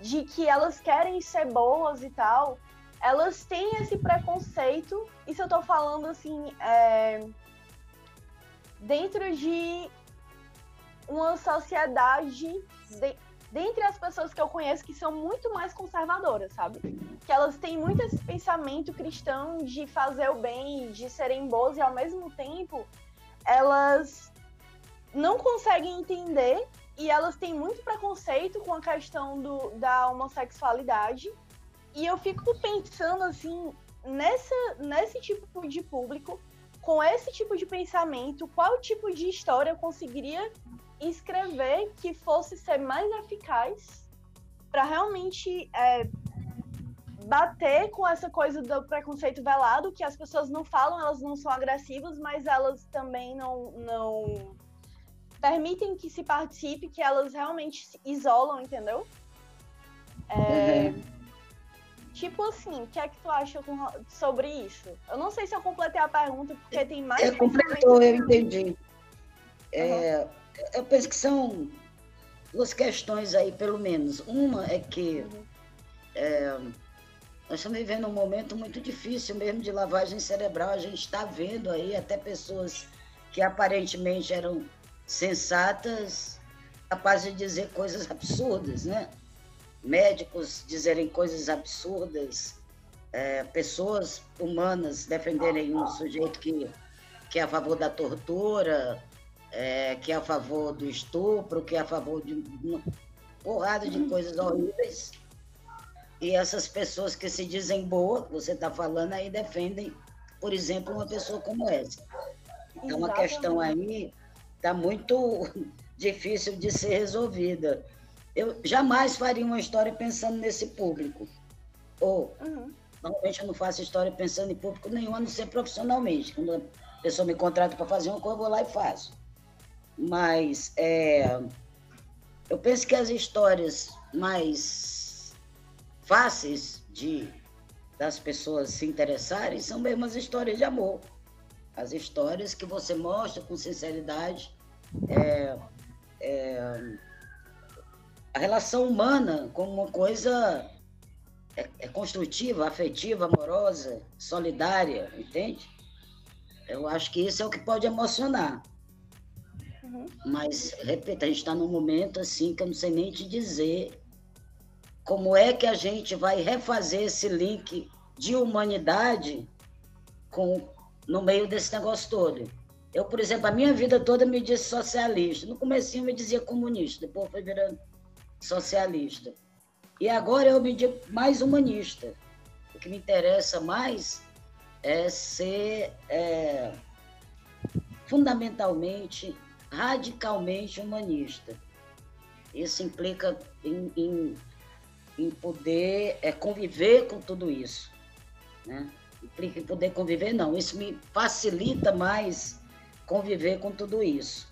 de que elas querem ser boas e tal, elas têm esse preconceito. Isso eu tô falando assim, é, dentro de uma sociedade de, dentre as pessoas que eu conheço que são muito mais conservadoras, sabe? Que elas têm muito esse pensamento cristão de fazer o bem, de serem boas e ao mesmo tempo elas não conseguem entender e elas têm muito preconceito com a questão do, da homossexualidade. E eu fico pensando assim, nessa, nesse tipo de público, com esse tipo de pensamento, qual tipo de história eu conseguiria escrever que fosse ser mais eficaz para realmente é, bater com essa coisa do preconceito velado, que as pessoas não falam, elas não são agressivas, mas elas também não, não permitem que se participe, que elas realmente se isolam, entendeu? É, uhum. Tipo assim, o que é que tu acha sobre isso? Eu não sei se eu completei a pergunta, porque tem mais. É, completou, eu entendi. É, uhum. Eu penso que são duas questões aí, pelo menos. Uma é que uhum. é, nós estamos vivendo um momento muito difícil mesmo de lavagem cerebral. A gente está vendo aí até pessoas que aparentemente eram sensatas, capazes de dizer coisas absurdas, né? Médicos dizerem coisas absurdas, é, pessoas humanas defenderem um sujeito que, que é a favor da tortura, é, que é a favor do estupro, que é a favor de uma porrada de coisas horríveis. E essas pessoas que se dizem boas, você está falando aí, defendem, por exemplo, uma pessoa como essa. Então, uma questão aí está muito difícil de ser resolvida. Eu jamais faria uma história pensando nesse público. Ou, uhum. normalmente eu não faço história pensando em público nenhum, a não ser profissionalmente. Quando a pessoa me contrata para fazer uma coisa, eu vou lá e faço. Mas é, eu penso que as histórias mais fáceis de das pessoas se interessarem são mesmo as histórias de amor. As histórias que você mostra com sinceridade é, é, a relação humana como uma coisa é, é, construtiva, afetiva, amorosa, solidária, entende? Eu acho que isso é o que pode emocionar. Uhum. Mas, repito, a gente está num momento assim que eu não sei nem te dizer como é que a gente vai refazer esse link de humanidade com, no meio desse negócio todo. Eu, por exemplo, a minha vida toda me disse socialista. No começo me dizia comunista, depois foi virando socialista. E agora eu me digo mais humanista. O que me interessa mais é ser é, fundamentalmente, radicalmente humanista. Isso implica em, em, em poder é, conviver com tudo isso. Né? Poder conviver, não. Isso me facilita mais conviver com tudo isso.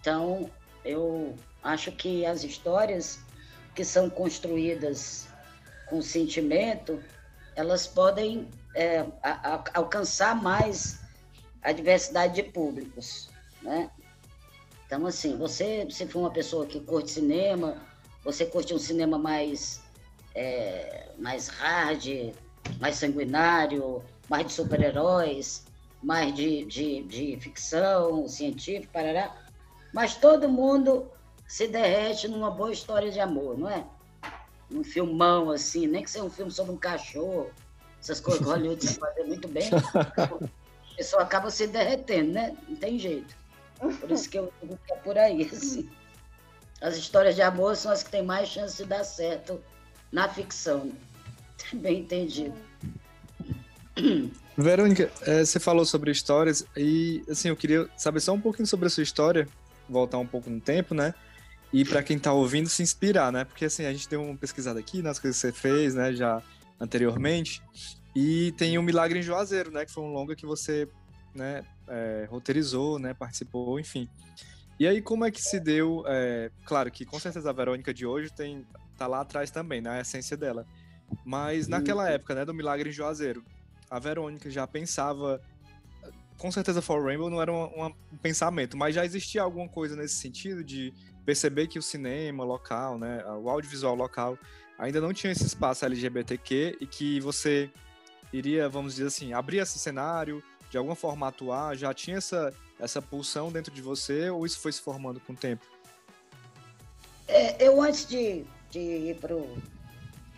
Então, eu acho que as histórias que são construídas com sentimento, elas podem é, a, a, alcançar mais a diversidade de públicos, né? Então, assim, você, se for uma pessoa que curte cinema, você curte um cinema mais, é, mais hard, mais sanguinário, mais de super-heróis, mais de, de, de ficção científica, parará. Mas todo mundo se derrete numa boa história de amor, não é? Num filmão assim, nem que seja um filme sobre um cachorro, essas coisas que Hollywood fazer muito bem. A pessoa acaba se derretendo, né? Não tem jeito. Por isso que eu digo que é por aí, assim. As histórias de amor são as que têm mais chance de dar certo na ficção. Bem entendido. Verônica, é, você falou sobre histórias e assim eu queria saber só um pouquinho sobre a sua história, voltar um pouco no tempo, né? E para quem tá ouvindo se inspirar, né? Porque assim a gente deu uma pesquisada aqui nas coisas que você fez, né? Já anteriormente e tem o Milagre em Juazeiro, né? Que foi um longa que você, né? É, roteirizou, né? Participou, enfim. E aí como é que se deu? É, claro que com certeza a Verônica de hoje tem tá lá atrás também, na né, essência dela. Mas naquela época, né? Do Milagre em Juazeiro a Verônica já pensava. Com certeza, For Rainbow não era um, um, pensamento, mas já existia alguma coisa nesse sentido de perceber que o cinema local, né, o audiovisual local, ainda não tinha esse espaço LGBTQ e que você iria, vamos dizer assim, abrir esse cenário, de alguma forma atuar, já tinha essa, essa pulsão dentro de você ou isso foi se formando com o tempo? É, eu antes de, de ir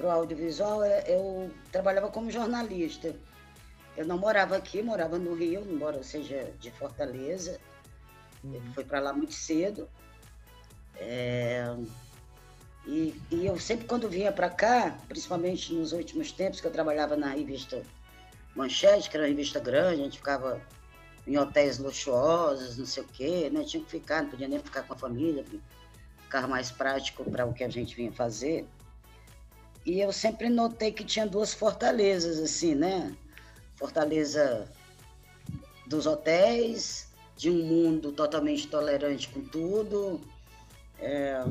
pro, pro audiovisual, é, eu trabalhava como jornalista. Eu não morava aqui, morava no Rio, embora eu seja de Fortaleza. Eu fui para lá muito cedo. É, e, e eu sempre quando vinha para cá, principalmente nos últimos tempos que eu trabalhava na revista Manchete, que era uma revista grande, a gente ficava em hotéis luxuosos, não sei o quê, né? Tinha que ficar, não podia nem ficar com a família, ficar mais prático para o que a gente vinha fazer. E eu sempre notei que tinha duas fortalezas, assim, né? Fortaleza dos hotéis, de um mundo totalmente tolerante com tudo, é,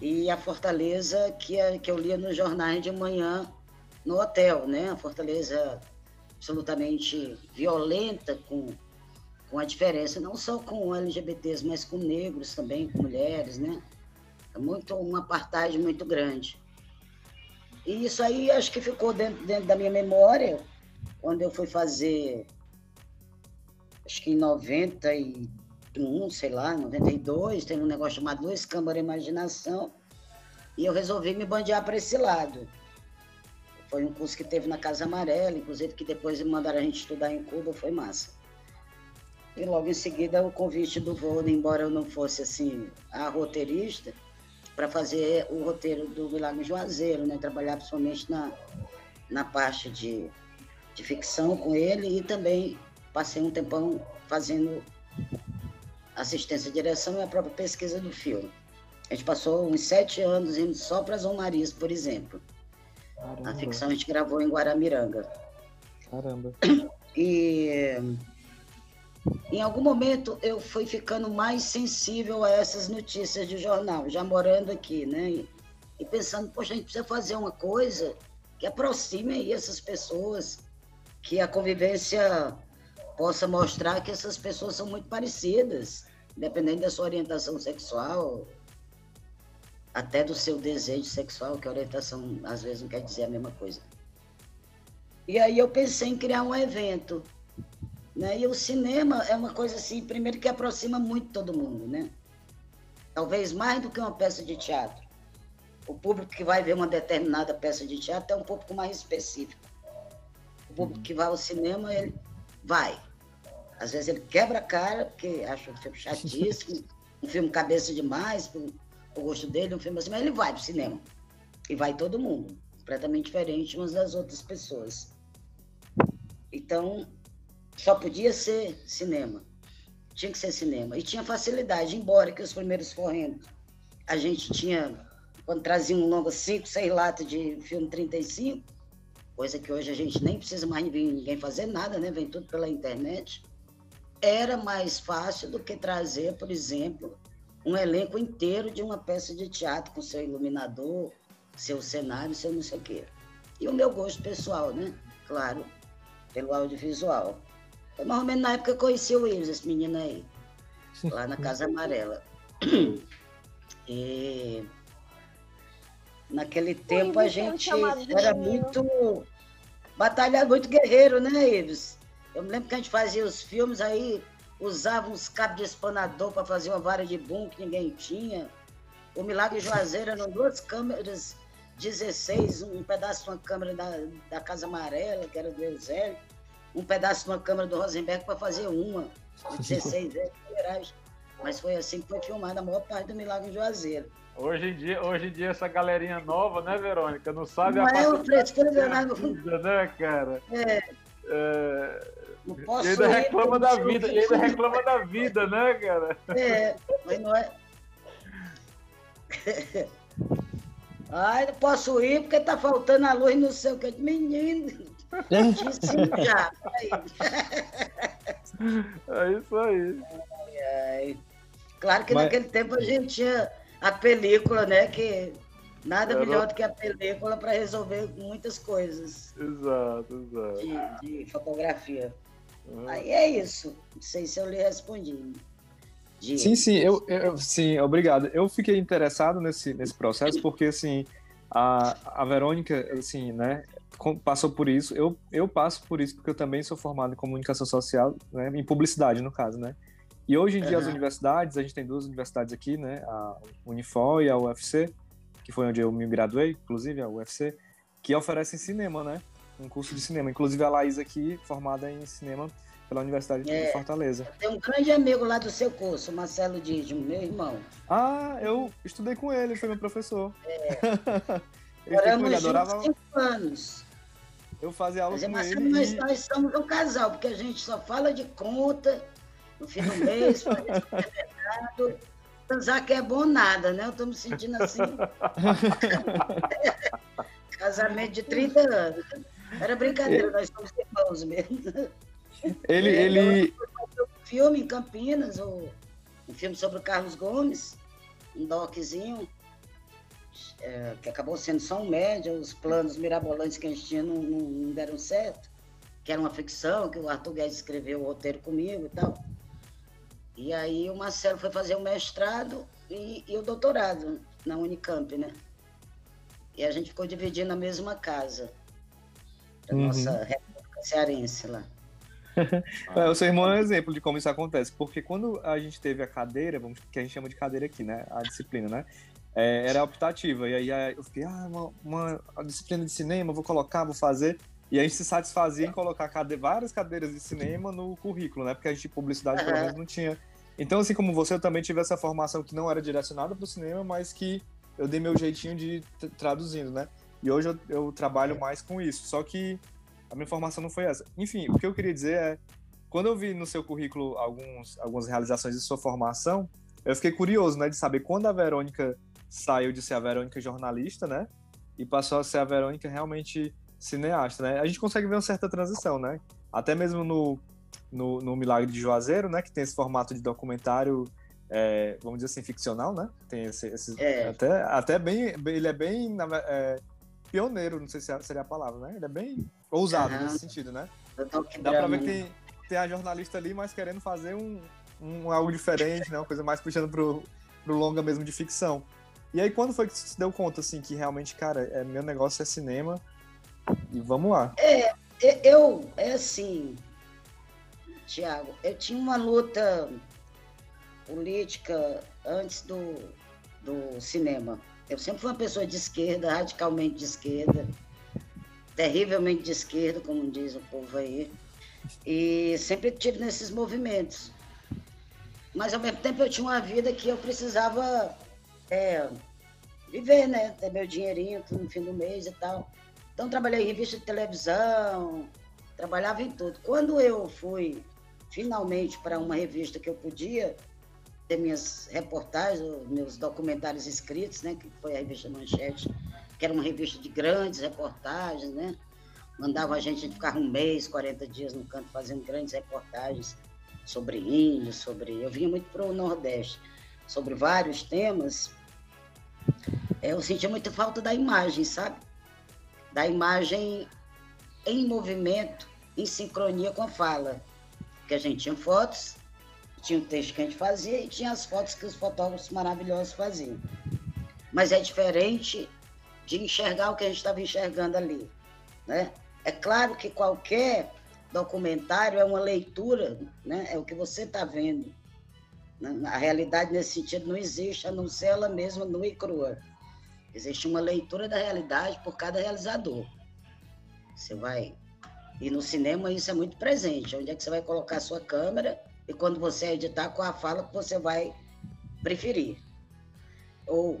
e a fortaleza que, é, que eu lia nos jornais de manhã no hotel, né? A fortaleza absolutamente violenta com, com a diferença, não só com LGBTs, mas com negros também, com mulheres, né? É muito, uma apartheid muito grande. E isso aí acho que ficou dentro, dentro da minha memória, quando eu fui fazer, acho que em 91, sei lá, 92, tem um negócio chamado Luiz Câmara Imaginação, e eu resolvi me bandear para esse lado. Foi um curso que teve na Casa Amarela, inclusive que depois mandaram a gente estudar em Cuba, foi massa. E logo em seguida o convite do voo, embora eu não fosse assim a roteirista, para fazer o roteiro do Milagre Juazeiro, né? Trabalhar principalmente na, na parte de, de ficção com ele e também passei um tempão fazendo assistência de direção e a própria pesquisa do filme. A gente passou uns sete anos indo só para Zão Marias, por exemplo. Caramba. A ficção a gente gravou em Guaramiranga. Caramba. E em algum momento eu fui ficando mais sensível a essas notícias de jornal, já morando aqui, né? E, pensando, poxa, a gente precisa fazer uma coisa que aproxime aí essas pessoas, que a convivência possa mostrar que essas pessoas são muito parecidas, independente da sua orientação sexual, até do seu desejo sexual, que a orientação às vezes não quer dizer a mesma coisa. E aí eu pensei em criar um evento. Né? E o cinema é uma coisa assim, primeiro que aproxima muito todo mundo, né? Talvez mais do que uma peça de teatro. O público que vai ver uma determinada peça de teatro é um público mais específico. O público que vai ao cinema, ele vai. Às vezes ele quebra a cara, porque acha um filme chatíssimo, um filme cabeça demais, o gosto dele, um filme assim, mas ele vai pro cinema. E vai todo mundo, completamente diferente umas das outras pessoas. Então, só podia ser cinema. Tinha que ser cinema. E tinha facilidade, embora que os primeiros correndo, a gente tinha, quando trazia um longo 5, 6 latas de filme 35, coisa que hoje a gente nem precisa mais ninguém fazer nada, né? Vem tudo pela internet. Era mais fácil do que trazer, por exemplo, um elenco inteiro de uma peça de teatro com seu iluminador, seu cenário, seu não sei o quê. E o meu gosto pessoal, né? Claro, pelo audiovisual. Foi mais ou menos na época que eu conheci o Willis, esse menino aí, lá na Casa Amarela. E naquele tempo a gente era muito batalhado, muito guerreiro, né, Ives? Eu me lembro que a gente fazia os filmes aí, usava uns cabos de espanador para fazer uma vara de boom que ninguém tinha. O Milagre Juazeiro eram duas câmeras 16, um pedaço de uma câmera da, da Casa Amarela, que era do Eusélio, um pedaço de uma câmera do Rosenberg para fazer uma, 16 reais. Mas foi assim que foi filmada a maior parte do Milagre Juazeiro. Hoje em dia, hoje em dia essa galerinha nova, né, Verônica? Não sabe não a é o frescura, Leonardo. vida, né, cara? É. é... Não posso e ainda reclama da vida, e ainda reclama da vida, né, cara? É, mas não é. Ai, não posso ir porque tá faltando a luz no seu canto. Menino, Aí. É isso aí. Ai. Claro que Mas- naquele tempo a gente tinha a película, né? Que nada Era- melhor do que a película para resolver muitas coisas Exato, exato. de, de fotografia. Uhum. Aí é isso. Não sei se eu lhe respondi. De- Sim, sim, eu, eu- sim, obrigado. Eu fiquei interessado nesse, nesse processo porque, assim, a, a Verônica, assim, né, passou por isso. Eu, eu passo por isso porque eu também sou formado em comunicação social, né, em publicidade, no caso, né? E hoje em dia as universidades, a gente tem duas universidades aqui, né? A Unifor e a UFC, que foi onde eu me graduei, inclusive, a UFC, que oferecem cinema, né? Um curso de cinema. Inclusive a Laís aqui, formada em cinema pela Universidade É. de Fortaleza. Tem um grande amigo lá do seu curso, Marcelo Dídimo, meu irmão. Ah, eu estudei com ele, foi meu professor. com Moramos juntos adorava. cinco anos. Eu fazia aula Mas, é com ele. nós, e- nós somos um casal, porque a gente só fala de conta no fim do mês, faz supermercado. Pensar que é bom nada, né? Eu tô me sentindo assim. Casamento de 30 anos. Era brincadeira, nós somos irmãos mesmo. Ele, É, ele, um filme em Campinas, um filme sobre o Carlos Gomes, um doczinho, é, que acabou sendo só um média, os planos mirabolantes que a gente tinha não, não- não deram certo, que era uma ficção, que o Arthur Guedes escreveu o roteiro comigo e tal. E aí o Marcelo foi fazer o mestrado e, e o doutorado na Unicamp, né? E a gente ficou dividindo a mesma casa, a Uhum. nossa República Cearense lá. É, o seu irmão é um exemplo de como isso acontece, porque quando a gente teve a cadeira, vamos, que a gente chama de cadeira aqui, né? A disciplina, né? É, era optativa. E aí eu fiquei, ah, uma, uma disciplina de cinema, vou colocar, vou fazer. E a gente se satisfazia em colocar cade- várias cadeiras de cinema no currículo, né? Porque a gente, publicidade, pelo menos, não tinha. Então, assim como você, eu também tive essa formação que não era direcionada para o cinema, mas que eu dei meu jeitinho de traduzindo, né? E hoje eu, eu trabalho mais com isso. Só que a minha formação não foi essa. Enfim, o que eu queria dizer é, quando eu vi no seu currículo alguns, algumas realizações de sua formação, eu fiquei curioso, né, de saber quando a Verônica saiu de ser a Verônica jornalista, né, e passou a ser a Verônica realmente cineasta, né? A gente consegue ver uma certa transição, né? Até mesmo no, no, no Milagre de Juazeiro, né, que tem esse formato de documentário, é, vamos dizer assim, ficcional, né? Tem esse, esse- É. até, até bem, ele é bem é, pioneiro, não sei se seria a palavra, né? Ele é bem ousado Aham. nesse sentido, né? Dá pra ver que tem, tem a jornalista ali, mas querendo fazer um, um algo diferente, né? Uma coisa mais puxando pro, pro longa mesmo de ficção. E aí, quando foi que você se deu conta, assim, que realmente, cara, é, meu negócio é cinema e vamos lá? É, e- eu, é assim, Tiago, eu tinha uma luta política antes do, do cinema. Eu sempre fui uma pessoa de esquerda, radicalmente de esquerda, terrivelmente de esquerda, como diz o povo aí, e sempre tive nesses movimentos. Mas ao mesmo tempo eu tinha uma vida que eu precisava é, viver, né? Ter meu dinheirinho no fim do mês e tal. Então trabalhei em revista de televisão, trabalhava em tudo. Quando eu fui finalmente para uma revista que eu podia ter minhas reportagens, meus documentários escritos, né, que foi a revista Manchete, que era uma revista de grandes reportagens, né? Mandava a gente, ficava um mês, 40 dias no canto fazendo grandes reportagens sobre índios, sobre. Eu vinha muito para o Nordeste, sobre vários temas. É, Eu sentia muita falta da imagem, sabe? Da imagem em movimento, em sincronia com a fala. Porque a gente tinha fotos, tinha o texto que a gente fazia e tinha as fotos que os fotógrafos maravilhosos faziam. Mas é diferente de enxergar o que a gente estava enxergando ali. Né? É claro que qualquer documentário é uma leitura, né? é o que você está vendo. A realidade nesse sentido não existe, a não ser ela mesma nua e crua. Existe uma leitura da realidade por cada realizador. Você vai. E no cinema isso é muito presente. Onde é que você vai colocar a sua câmera e quando você editar, qual a fala que você vai preferir. Ou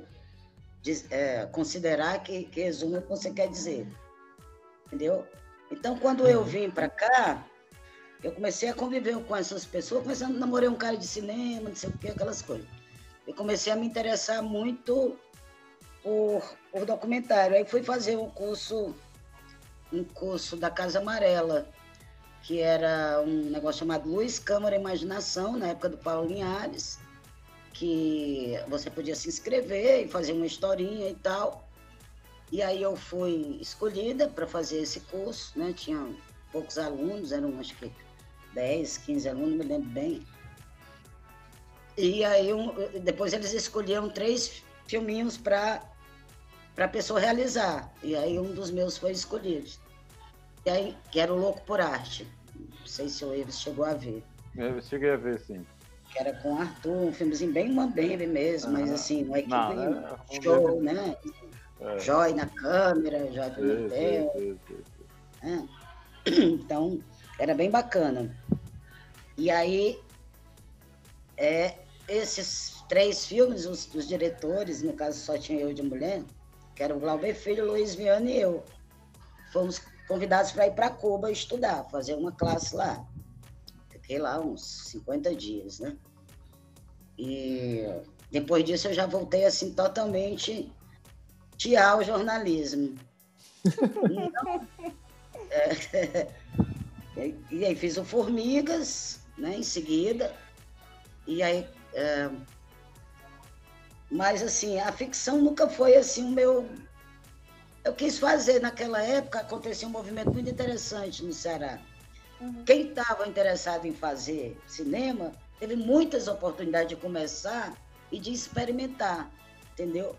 é, considerar que, que resume o que você quer dizer. Entendeu? Então, quando eu vim para cá, eu comecei a conviver com essas pessoas, comecei a namorar um cara de cinema, não sei o que, aquelas coisas. Eu comecei a me interessar muito por, por documentário. Aí fui fazer um curso, um curso da Casa Amarela, que era um negócio chamado Luz, Câmara e Imaginação, na época do Paulo Linhares, que você podia se inscrever e fazer uma historinha e tal. E aí eu fui escolhida para fazer esse curso, né? Tinha poucos alunos, eram acho que 10, 15 alunos, me lembro bem. E aí um- depois eles escolheram três filminhos para a pessoa realizar. E aí um dos meus foi escolhido. E aí, que era o Louco por Arte. Não sei se o Eves chegou a ver. Eu cheguei a ver, sim. Que era com o Arthur, um filmezinho bem mambembe mesmo, mas Ah. assim, uma equipe Não, é, show, ver. né? É. Joy na câmera, Joy no hotel. né? Então, era bem bacana. E aí, é, esses três filmes, os, os diretores, no caso só tinha eu de mulher, que era o Glauber Filho, Luiz Viana e eu, fomos convidados para ir para Cuba estudar, fazer uma classe lá. Fiquei lá uns 50 dias, né? E depois disso eu já voltei assim totalmente tirar o jornalismo. Então, é, e, e aí fiz o Formigas, né, em seguida. E aí. é, mas assim, a ficção nunca foi assim o meu. Eu quis fazer naquela época, acontecia um movimento muito interessante no Ceará. Quem estava interessado em fazer cinema teve muitas oportunidades de começar e de experimentar, entendeu?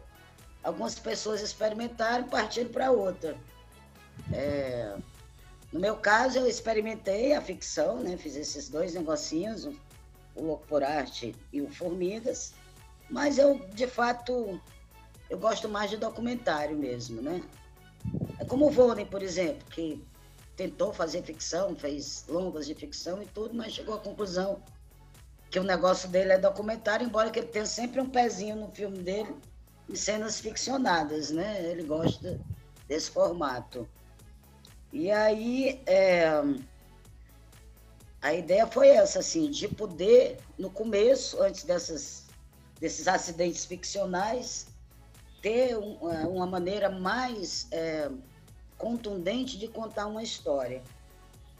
Algumas pessoas experimentaram e partiram para outra. É, no meu caso, eu experimentei a ficção, né? Fiz esses dois negocinhos, o Louco por Arte e o Formigas, mas eu, de fato, eu gosto mais de documentário mesmo, né? É como o Volney, por exemplo, que tentou fazer ficção, fez longas de ficção e tudo, mas chegou à conclusão que o negócio dele é documentário, embora que ele tenha sempre um pezinho no filme dele em cenas ficcionadas, né? Ele gosta desse formato. E aí, é, a ideia foi essa, assim, de poder, no começo, antes dessas, desses acidentes ficcionais, ter um- eh, uma maneira mais é, contundente de contar uma história.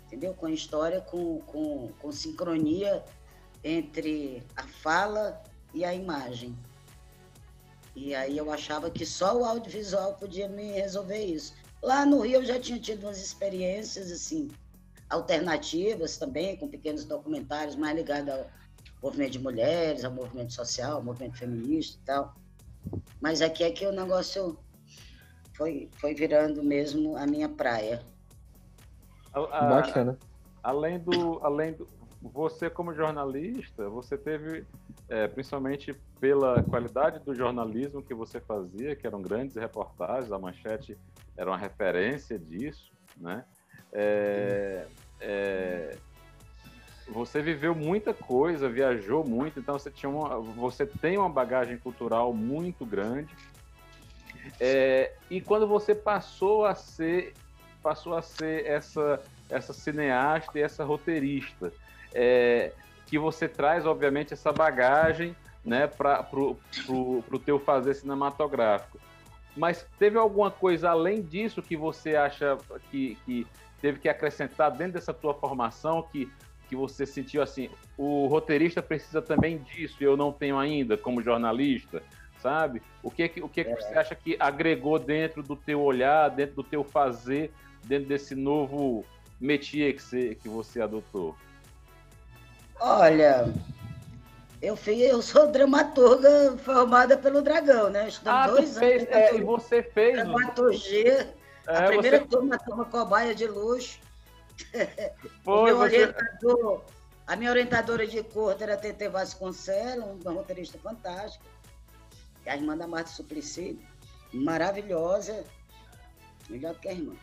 Entendeu? Com história, com, com, com sincronia entre a fala e a imagem. E aí eu achava que só o audiovisual podia me resolver isso. Lá no Rio eu já tinha tido umas experiências assim alternativas também, com pequenos documentários mais ligados ao movimento de mulheres, ao movimento social, ao movimento feminista e tal. Mas aqui é que o negócio foi, foi virando mesmo a minha praia. A- a- Bacana. Além do, além do, você como jornalista, você teve, é, principalmente pela qualidade do jornalismo que você fazia, que eram grandes reportagens, a Manchete era uma referência disso, né? É, é, você viveu muita coisa, viajou muito, então você tinha uma, você tem uma bagagem cultural muito grande. É, e quando você passou a ser passou a ser essa essa cineasta e essa roteirista, é, que você traz obviamente essa bagagem, né, para pro teu fazer cinematográfico. Mas teve alguma coisa além disso que você acha que, que teve que acrescentar dentro dessa tua formação que que você sentiu assim, o roteirista precisa também disso e eu não tenho ainda como jornalista, sabe? O que é que, o que, é que você acha que agregou dentro do teu olhar, dentro do teu fazer, dentro desse novo métier que você, que você adotou? Olha, eu, fiz, eu sou dramaturga formada pelo Dragão, né? Estudei Ah, dois fez, anos. de é, e você fez. Dramaturgia. É, a primeira você- turma, a turma cobaia de luxo. Foi, meu você- orientador, a minha orientadora de corte era TT Vasconcelos, uma roteirista fantástica. A irmã da Marta Suplicy, maravilhosa. Melhor que a irmã.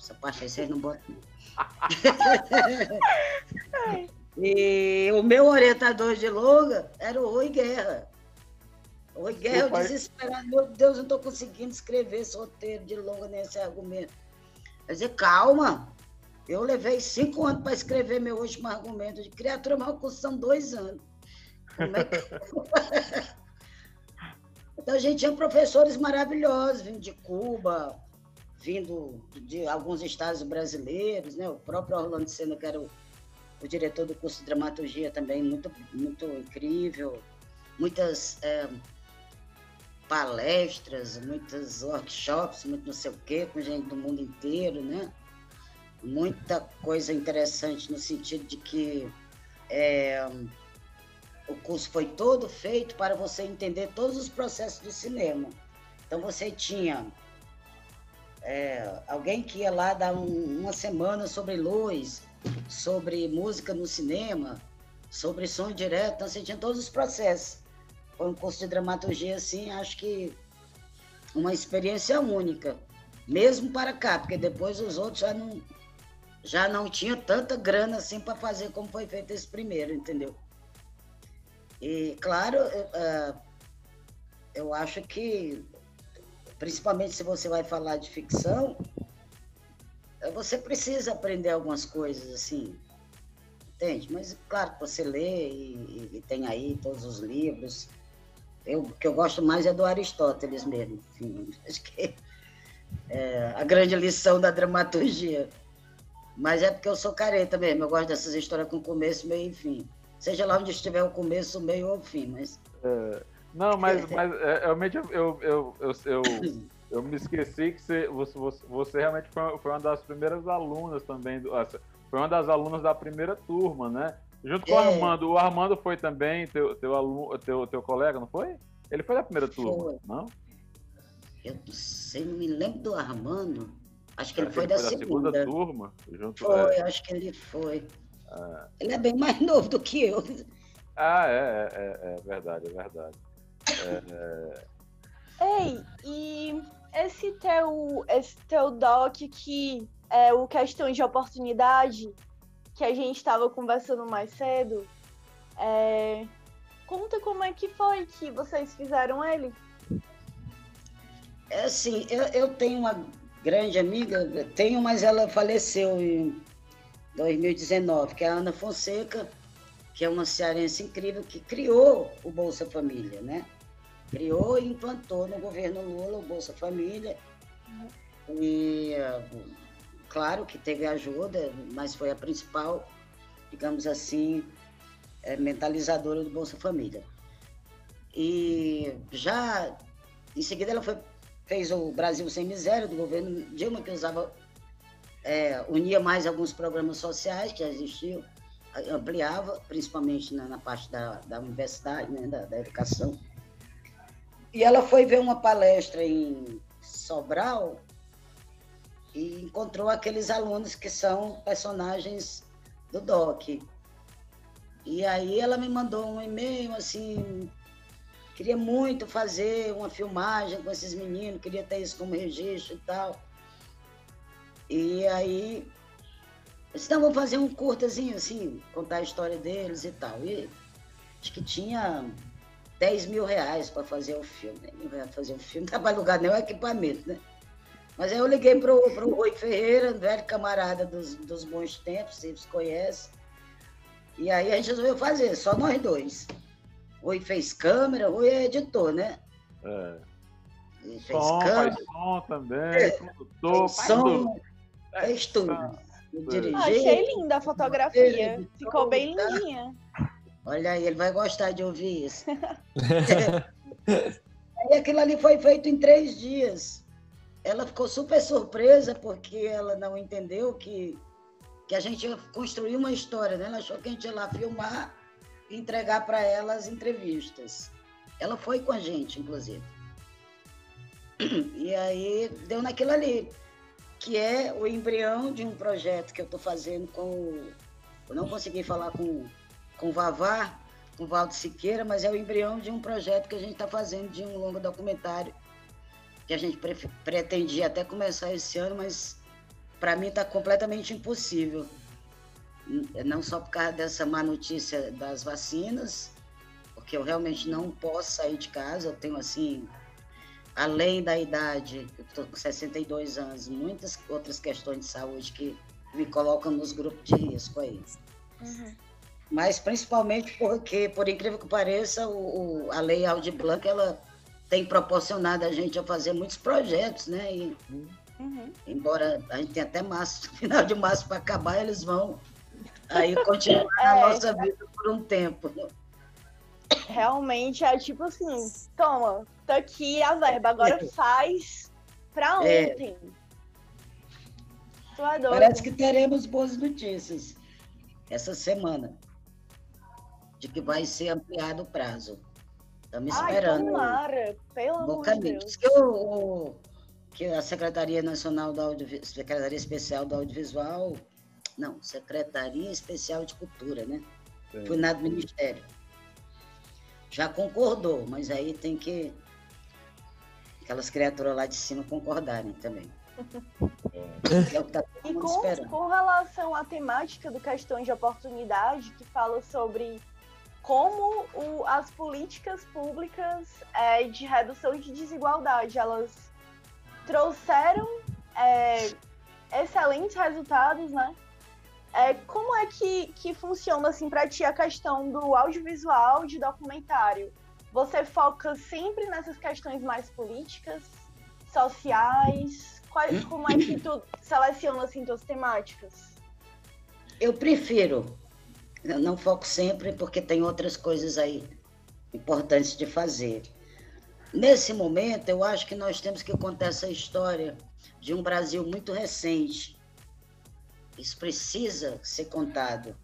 Essa parte aí vocês não botam. e o meu orientador de longa era o Rui Guerra. O Rui Guerra, eu pai- desesperado, meu Deus, eu não estou conseguindo escrever esse roteiro de longa nesse argumento. Quer dizer, calma. Eu levei cinco anos para escrever meu último argumento de criatura mal são dois anos. É que... então a gente tinha professores maravilhosos, vindo de Cuba, vindo de alguns estados brasileiros, né? O próprio Orlando Senna, que era o, o diretor do curso de dramaturgia também, muito, muito incrível. Muitas é, palestras, muitos workshops, muito não sei o quê, com gente do mundo inteiro, né? Muita coisa interessante no sentido de que é, o curso foi todo feito para você entender todos os processos do cinema. Então você tinha é, alguém que ia lá dar um, uma semana sobre luz, sobre música no cinema, sobre som direto, então você tinha todos os processos. Foi um curso de dramaturgia, assim, acho que uma experiência única, mesmo para cá, porque depois os outros já não, já não tinha tanta grana assim para fazer como foi feito esse primeiro, entendeu? E, claro, uh, eu acho que principalmente se você vai falar de ficção, você precisa aprender algumas coisas assim, entende? Mas claro que você lê e, e, tem aí todos os livros. Eu, o que eu gosto mais é do Aristóteles mesmo. Enfim, acho que é a grande lição da dramaturgia. Mas é porque eu sou careta mesmo, eu gosto dessas histórias com começo, meio e fim. Seja lá onde estiver o começo, meio ou o fim, mas... É não, mas, mas é, realmente eu, eu, eu, eu, eu, eu me esqueci que você, você, você realmente foi, foi uma das primeiras alunas também. Do, foi uma das alunas da primeira turma, né? Junto com é. o Armando. O Armando foi também teu, teu, aluno, teu, teu colega, não foi? Ele foi da primeira turma, foi. não? Eu não sei, não me lembro do Armando. Acho que ele foi, ele da, foi segunda. da segunda turma. Junto, foi, é. acho que ele foi. É. Ele é bem mais novo do que eu. Ah, é, é, é, é verdade, é verdade. É... Ei, e esse teu, esse teu doc que é o questão de oportunidade que a gente estava conversando mais cedo, é... conta como é que foi que vocês fizeram ele. É assim, eu, eu tenho uma grande amiga, tenho, mas ela faleceu em 2019, que é a Ana Fonseca, que é uma cearense incrível que criou o Bolsa Família, né? Criou e implantou no governo Lula o Bolsa Família. E, claro que teve ajuda, mas foi a principal, digamos assim, é, mentalizadora do Bolsa Família. E já em seguida ela foi, fez o Brasil Sem Miséria, do governo Dilma, que usava, é, unia mais alguns programas sociais que já existiam ampliava, principalmente na, na parte da, da universidade, né, da, da, educação. E ela foi ver uma palestra em Sobral e encontrou aqueles alunos que são personagens do DOC. E aí ela me mandou um e-mail assim, queria muito fazer uma filmagem com esses meninos, queria ter isso como registro e tal. E aí então vou fazer um curtazinho, assim, contar a história deles e tal. E acho que tinha 10 mil reais para fazer o filme. Né? Fazer o filme, não dá para alugar nem o equipamento, né? Mas aí eu liguei pro, pro Rui Ferreira, velho camarada dos, dos bons tempos, vocês conhecem. E aí a gente resolveu fazer, só nós dois. O Rui fez câmera, o Rui é editor, né? É. Ele fez som, câmera. Faz som também, é, produtor, fez som, fez tudo. Dirigir. Ah, achei linda a fotografia. Ficou bem lindinha. Olha aí, ele vai gostar de ouvir isso. e aquilo ali foi feito em três dias. Ela ficou super surpresa porque ela não entendeu que, que a gente ia construir uma história, né? Ela achou que a gente ia lá filmar e entregar para ela as entrevistas. Ela foi com a gente, inclusive. E aí deu naquilo ali que é o embrião de um projeto que eu estou fazendo com. Eu não consegui falar com, com o Vavá, com Valdo Siqueira, mas é o embrião de um projeto que a gente está fazendo de um longo documentário que a gente pre pretendia até começar esse ano, mas para mim está completamente impossível. Não só por causa dessa má notícia das vacinas, porque eu realmente não posso sair de casa, eu tenho assim além da idade, eu estou com 62 anos, muitas outras questões de saúde que me colocam nos grupos de risco aí. Uhum. Mas principalmente porque, por incrível que pareça, o, o, a Lei Aldi Blanc, ela tem proporcionado a gente a fazer muitos projetos, né? E, uhum. Embora a gente tenha até março, final de março para acabar, eles vão aí continuar é, a nossa vida por um tempo. Realmente é tipo assim, toma, tá aqui a verba, agora é. faz pra é. ontem. É. Parece que teremos boas notícias essa semana, de que vai ser ampliado o prazo. Estamos Ai, esperando. tomara, pelo Bom amor de caminho. Deus. Que, o, que a Secretaria Nacional Audiovisual, Secretaria Especial do Audiovisual, não, Secretaria Especial de Cultura, né? Sim. Fui na do Ministério. Já concordou, mas aí tem que aquelas criaturas lá de cima concordarem também. É o que tá todo E mundo com, esperando. com relação à temática do Questões de Oportunidade, que fala sobre como o- as políticas públicas é, de redução de desigualdade, elas trouxeram é, excelentes resultados, né? É, como é que, que funciona, assim, para ti a questão do audiovisual de documentário? Você foca sempre nessas questões mais políticas, sociais? Como é que tu seleciona, assim, tuas temáticas? Eu prefiro. Eu não foco sempre porque tem outras coisas aí importantes de fazer. Nesse momento, eu acho que nós temos que contar essa história de um Brasil muito recente. Isso precisa ser contado.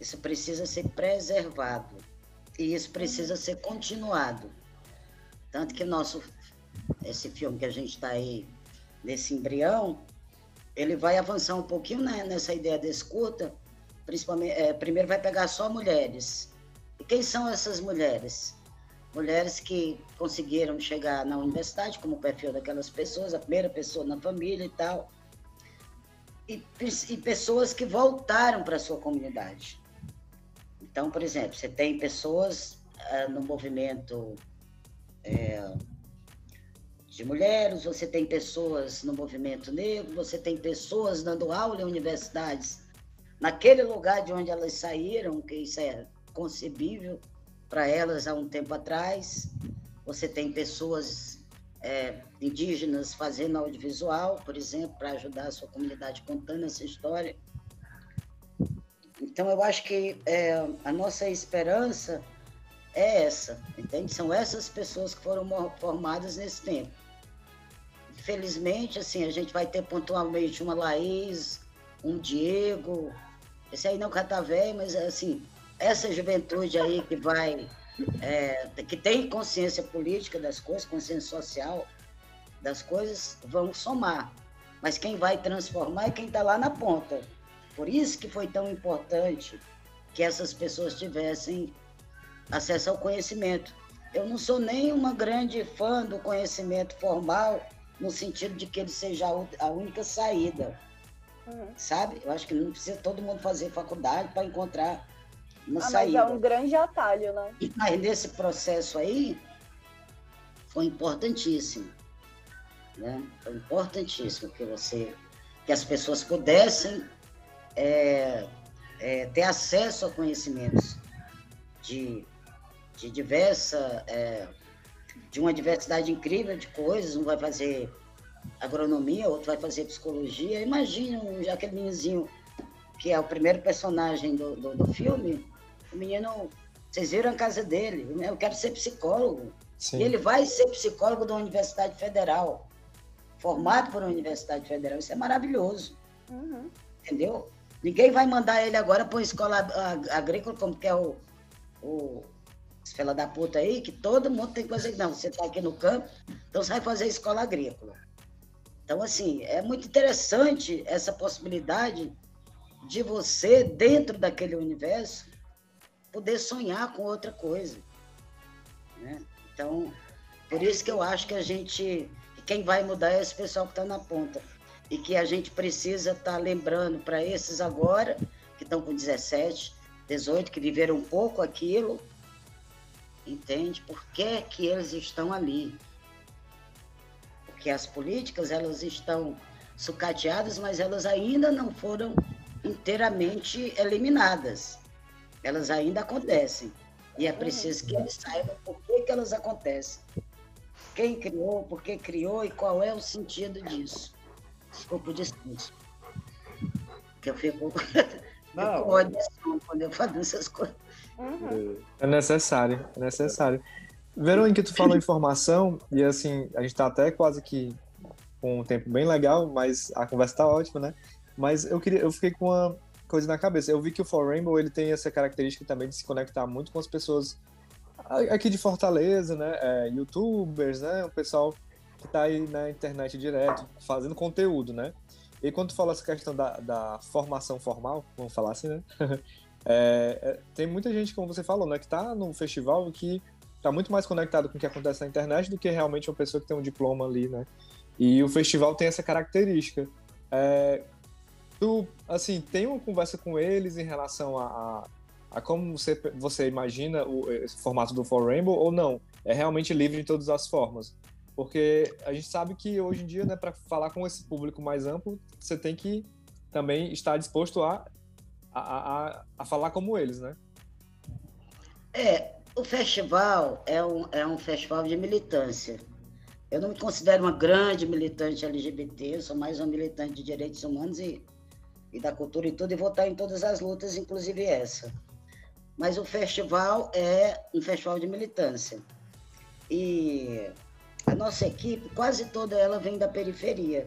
Isso precisa ser preservado. E isso precisa ser continuado. Tanto que nosso esse filme que a gente está aí nesse embrião, ele vai avançar um pouquinho né, nessa ideia desse curta, principalmente, é, primeiro vai pegar só mulheres. E quem são essas mulheres? Mulheres que conseguiram chegar na universidade, como o perfil daquelas pessoas, a primeira pessoa na família e tal, e, e pessoas que voltaram para sua comunidade. Então, por exemplo, você tem pessoas ah, no movimento é, de mulheres, você tem pessoas no movimento negro, você tem pessoas dando aula em universidades naquele lugar de onde elas saíram, que isso é concebível para elas há um tempo atrás. Você tem pessoas é, indígenas fazendo audiovisual, por exemplo, para ajudar a sua comunidade contando essa história. Então, eu acho que é, a nossa esperança é essa, entende? São essas pessoas que foram formadas nesse tempo. Infelizmente, assim, a gente vai ter pontualmente uma Laís, um Diego, esse aí não cata velho, mas assim, essa juventude aí que vai, é, que tem consciência política das coisas, consciência social das coisas, vão somar. Mas quem vai transformar é quem está lá na ponta. Por isso que foi tão importante que essas pessoas tivessem acesso ao conhecimento. Eu não sou nem uma grande fã do conhecimento formal, no sentido de que ele seja a única saída. Uhum. Sabe? Eu acho que não precisa todo mundo fazer faculdade para encontrar uma ah, saída. Mas é um grande atalho, né? Mas nesse processo aí, foi importantíssimo. Né? Foi importantíssimo que você, que as pessoas pudessem é, é, ter acesso a conhecimentos de, de diversa, é, de uma diversidade incrível de coisas. Um vai fazer agronomia, outro vai fazer psicologia. Imagina um, aquele meninozinho que é o primeiro personagem do, do, do, filme. O menino, vocês viram a casa dele? Eu quero ser psicólogo. Sim. E ele vai ser psicólogo da Universidade Federal, formado por uma Universidade Federal. Isso é maravilhoso. Uhum. Entendeu? Ninguém vai mandar ele agora para uma escola agrícola, como que é o, o fela da puta aí, que todo mundo tem que fazer. Não, você está aqui no campo, então você vai fazer escola agrícola. Então, assim, é muito interessante essa possibilidade de você, dentro daquele universo, poder sonhar com outra coisa. Né? Então, por isso que eu acho que a gente, quem vai mudar é esse pessoal que está na ponta. E que a gente precisa estar tá lembrando para esses agora, que estão com 17, 18, que viveram um pouco aquilo, entende? Por que, que eles estão ali? Porque as políticas, elas estão sucateadas, mas elas ainda não foram inteiramente eliminadas. Elas ainda acontecem. E é preciso que eles saibam por que, que elas acontecem. Quem criou, por que criou e qual é o sentido disso. Desculpa o discurso. Que eu fico, Não. fico quando eu falo essas coisas. Uhum. É necessário, é necessário. Verônica, tu falou informação e assim, a gente tá até quase que com um tempo bem legal, mas a conversa tá ótima, né? Mas eu queria, eu fiquei com uma coisa na cabeça. Eu vi que o For Rainbow ele tem essa característica também de se conectar muito com as pessoas aqui de Fortaleza, né? É, youtubers, né? O pessoal que tá aí na internet direto, fazendo conteúdo, né? E quando tu fala essa questão da, da formação formal, vamos falar assim, né? É, é, tem muita gente, como você falou, né? Que tá no festival que tá muito mais conectado com o que acontece na internet do que realmente uma pessoa que tem um diploma ali, né? E o festival tem essa característica. É, tu, assim, tem uma conversa com eles em relação a, a, a como você, você imagina o formato do For Rainbow ou não? É realmente livre de todas as formas? Porque a gente sabe que hoje em dia, né, para falar com esse público mais amplo, você tem que também estar disposto a, a, a, a falar como eles, né? É, o festival é um, é um festival de militância. Eu não me considero uma grande militante LGBT, eu sou mais uma militante de direitos humanos e, e da cultura e tudo, e vou estar em todas as lutas, inclusive essa. Mas o festival é um festival de militância. E a nossa equipe, quase toda ela vem da periferia.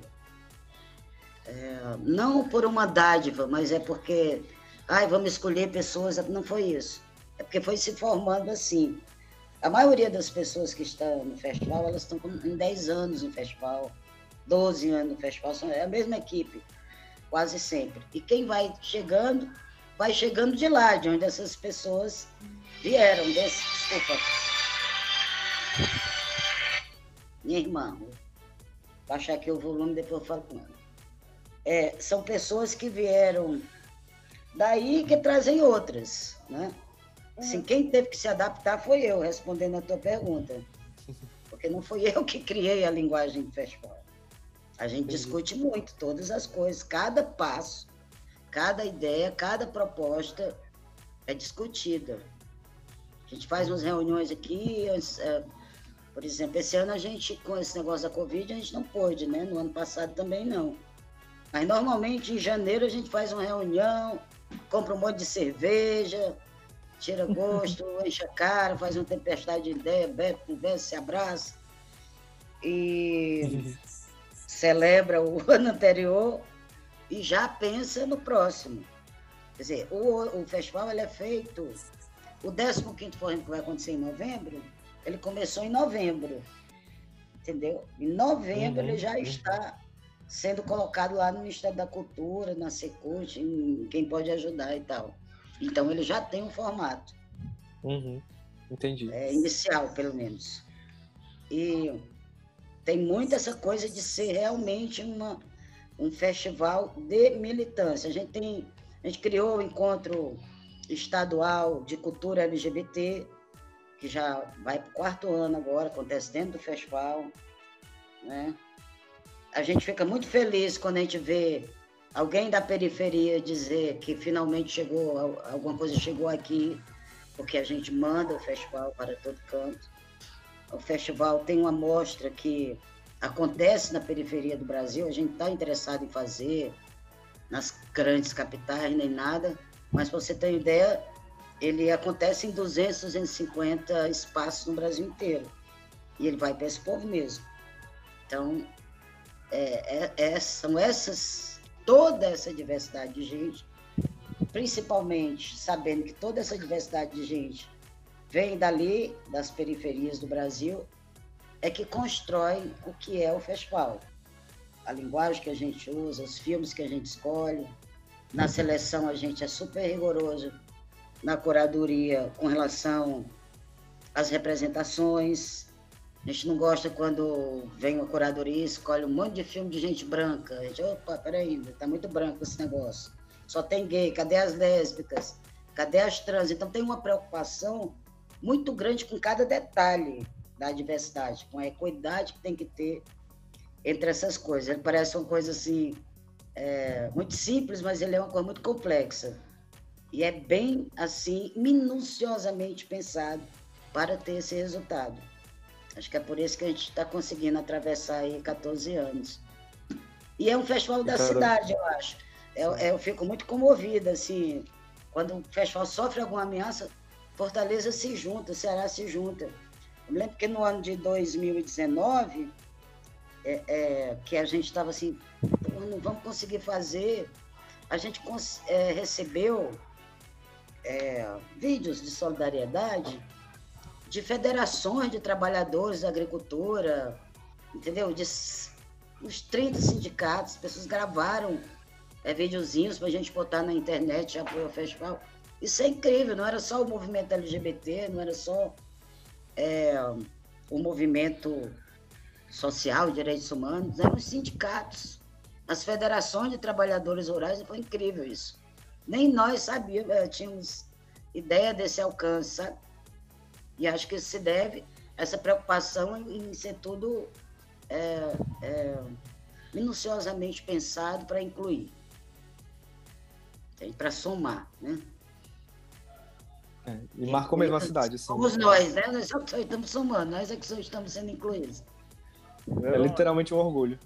É, não por uma dádiva, mas é porque, ai, vamos escolher pessoas, não foi isso. É porque foi se formando assim. A maioria das pessoas que estão no festival, elas estão em 10 anos no festival, 12 anos no festival, é a mesma equipe, quase sempre. E quem vai chegando, vai chegando de lá, de onde essas pessoas vieram, desse, desculpa, minha irmã. Vou baixar aqui o volume, depois eu falo com ela. É, são pessoas que vieram daí que trazem outras, né? Assim, quem teve que se adaptar foi eu, respondendo a tua pergunta. Porque não fui eu que criei a linguagem do festival. A gente discute muito todas as coisas, cada passo, cada ideia, cada proposta é discutida. A gente faz umas reuniões aqui, é, por exemplo, esse ano a gente, com esse negócio da Covid, a gente não pôde, né? No ano passado também não. Mas normalmente em janeiro a gente faz uma reunião, compra um monte de cerveja, tira gosto, enche a cara, faz uma tempestade de ideia, bebe, conversa, se abraça e celebra o ano anterior e já pensa no próximo. Quer dizer, o, o festival ele é feito, o 15º Forró que vai acontecer em novembro, ele começou em novembro, entendeu? Em novembro uhum, ele já uhum. está sendo colocado lá no Ministério da Cultura, na Secult, em quem pode ajudar e tal. Então ele já tem um formato. Uhum, entendi. É, inicial, pelo menos. E tem muito essa coisa de ser realmente uma, um festival de militância. A gente tem, a gente criou o encontro estadual de cultura LGBT, que já vai para o quarto ano agora, acontece dentro do festival. Né? A gente fica muito feliz quando a gente vê alguém da periferia dizer que finalmente chegou, alguma coisa chegou aqui, porque a gente manda o festival para todo canto. O festival tem uma mostra que acontece na periferia do Brasil, a gente está interessado em fazer nas grandes capitais nem nada, mas para você ter ideia, ele acontece em 200, 250 espaços no Brasil inteiro. E ele vai para esse povo mesmo. Então, é, é, é, são essas, toda essa diversidade de gente, principalmente sabendo que toda essa diversidade de gente vem dali, das periferias do Brasil, é que constrói o que é o festival. A linguagem que a gente usa, os filmes que a gente escolhe. Na seleção, a gente é super rigoroso na curadoria com relação às representações. A gente não gosta quando vem uma curadoria e escolhe um monte de filme de gente branca. A gente, opa, peraí, tá muito branco esse negócio. Só tem gay, cadê as lésbicas? Cadê as trans? Então tem uma preocupação muito grande com cada detalhe da diversidade, com a equidade que tem que ter entre essas coisas. Ele parece uma coisa assim, é, muito simples, mas ele é uma coisa muito complexa. E é bem assim, minuciosamente pensado para ter esse resultado. Acho que é por isso que a gente está conseguindo atravessar aí 14 anos. E é um festival da cidade, eu acho. Eu, eu fico muito comovida, assim, quando o festival sofre alguma ameaça, Fortaleza se junta, Ceará se junta. Eu me lembro que no ano de 2019, é, é, que a gente estava assim, não vamos conseguir fazer, a gente é, recebeu é, vídeos de solidariedade de federações de trabalhadores da agricultura, entendeu? De uns 30 sindicatos, as pessoas gravaram é, videozinhos para a gente botar na internet, apoio ao festival. Isso é incrível, não era só o movimento LGBT, não era só é, o movimento social, direitos humanos, eram os sindicatos, as federações de trabalhadores rurais, foi incrível isso. Nem nós sabíamos, é, tínhamos ideia desse alcance, sabe? E acho que isso se deve a essa preocupação em, ser tudo é, é, minuciosamente pensado para incluir, para somar, né? É, e marcou mesmo a cidade. Assim, Somos nós, né? Nós só estamos somando, nós é que só estamos sendo incluídos. É literalmente um orgulho.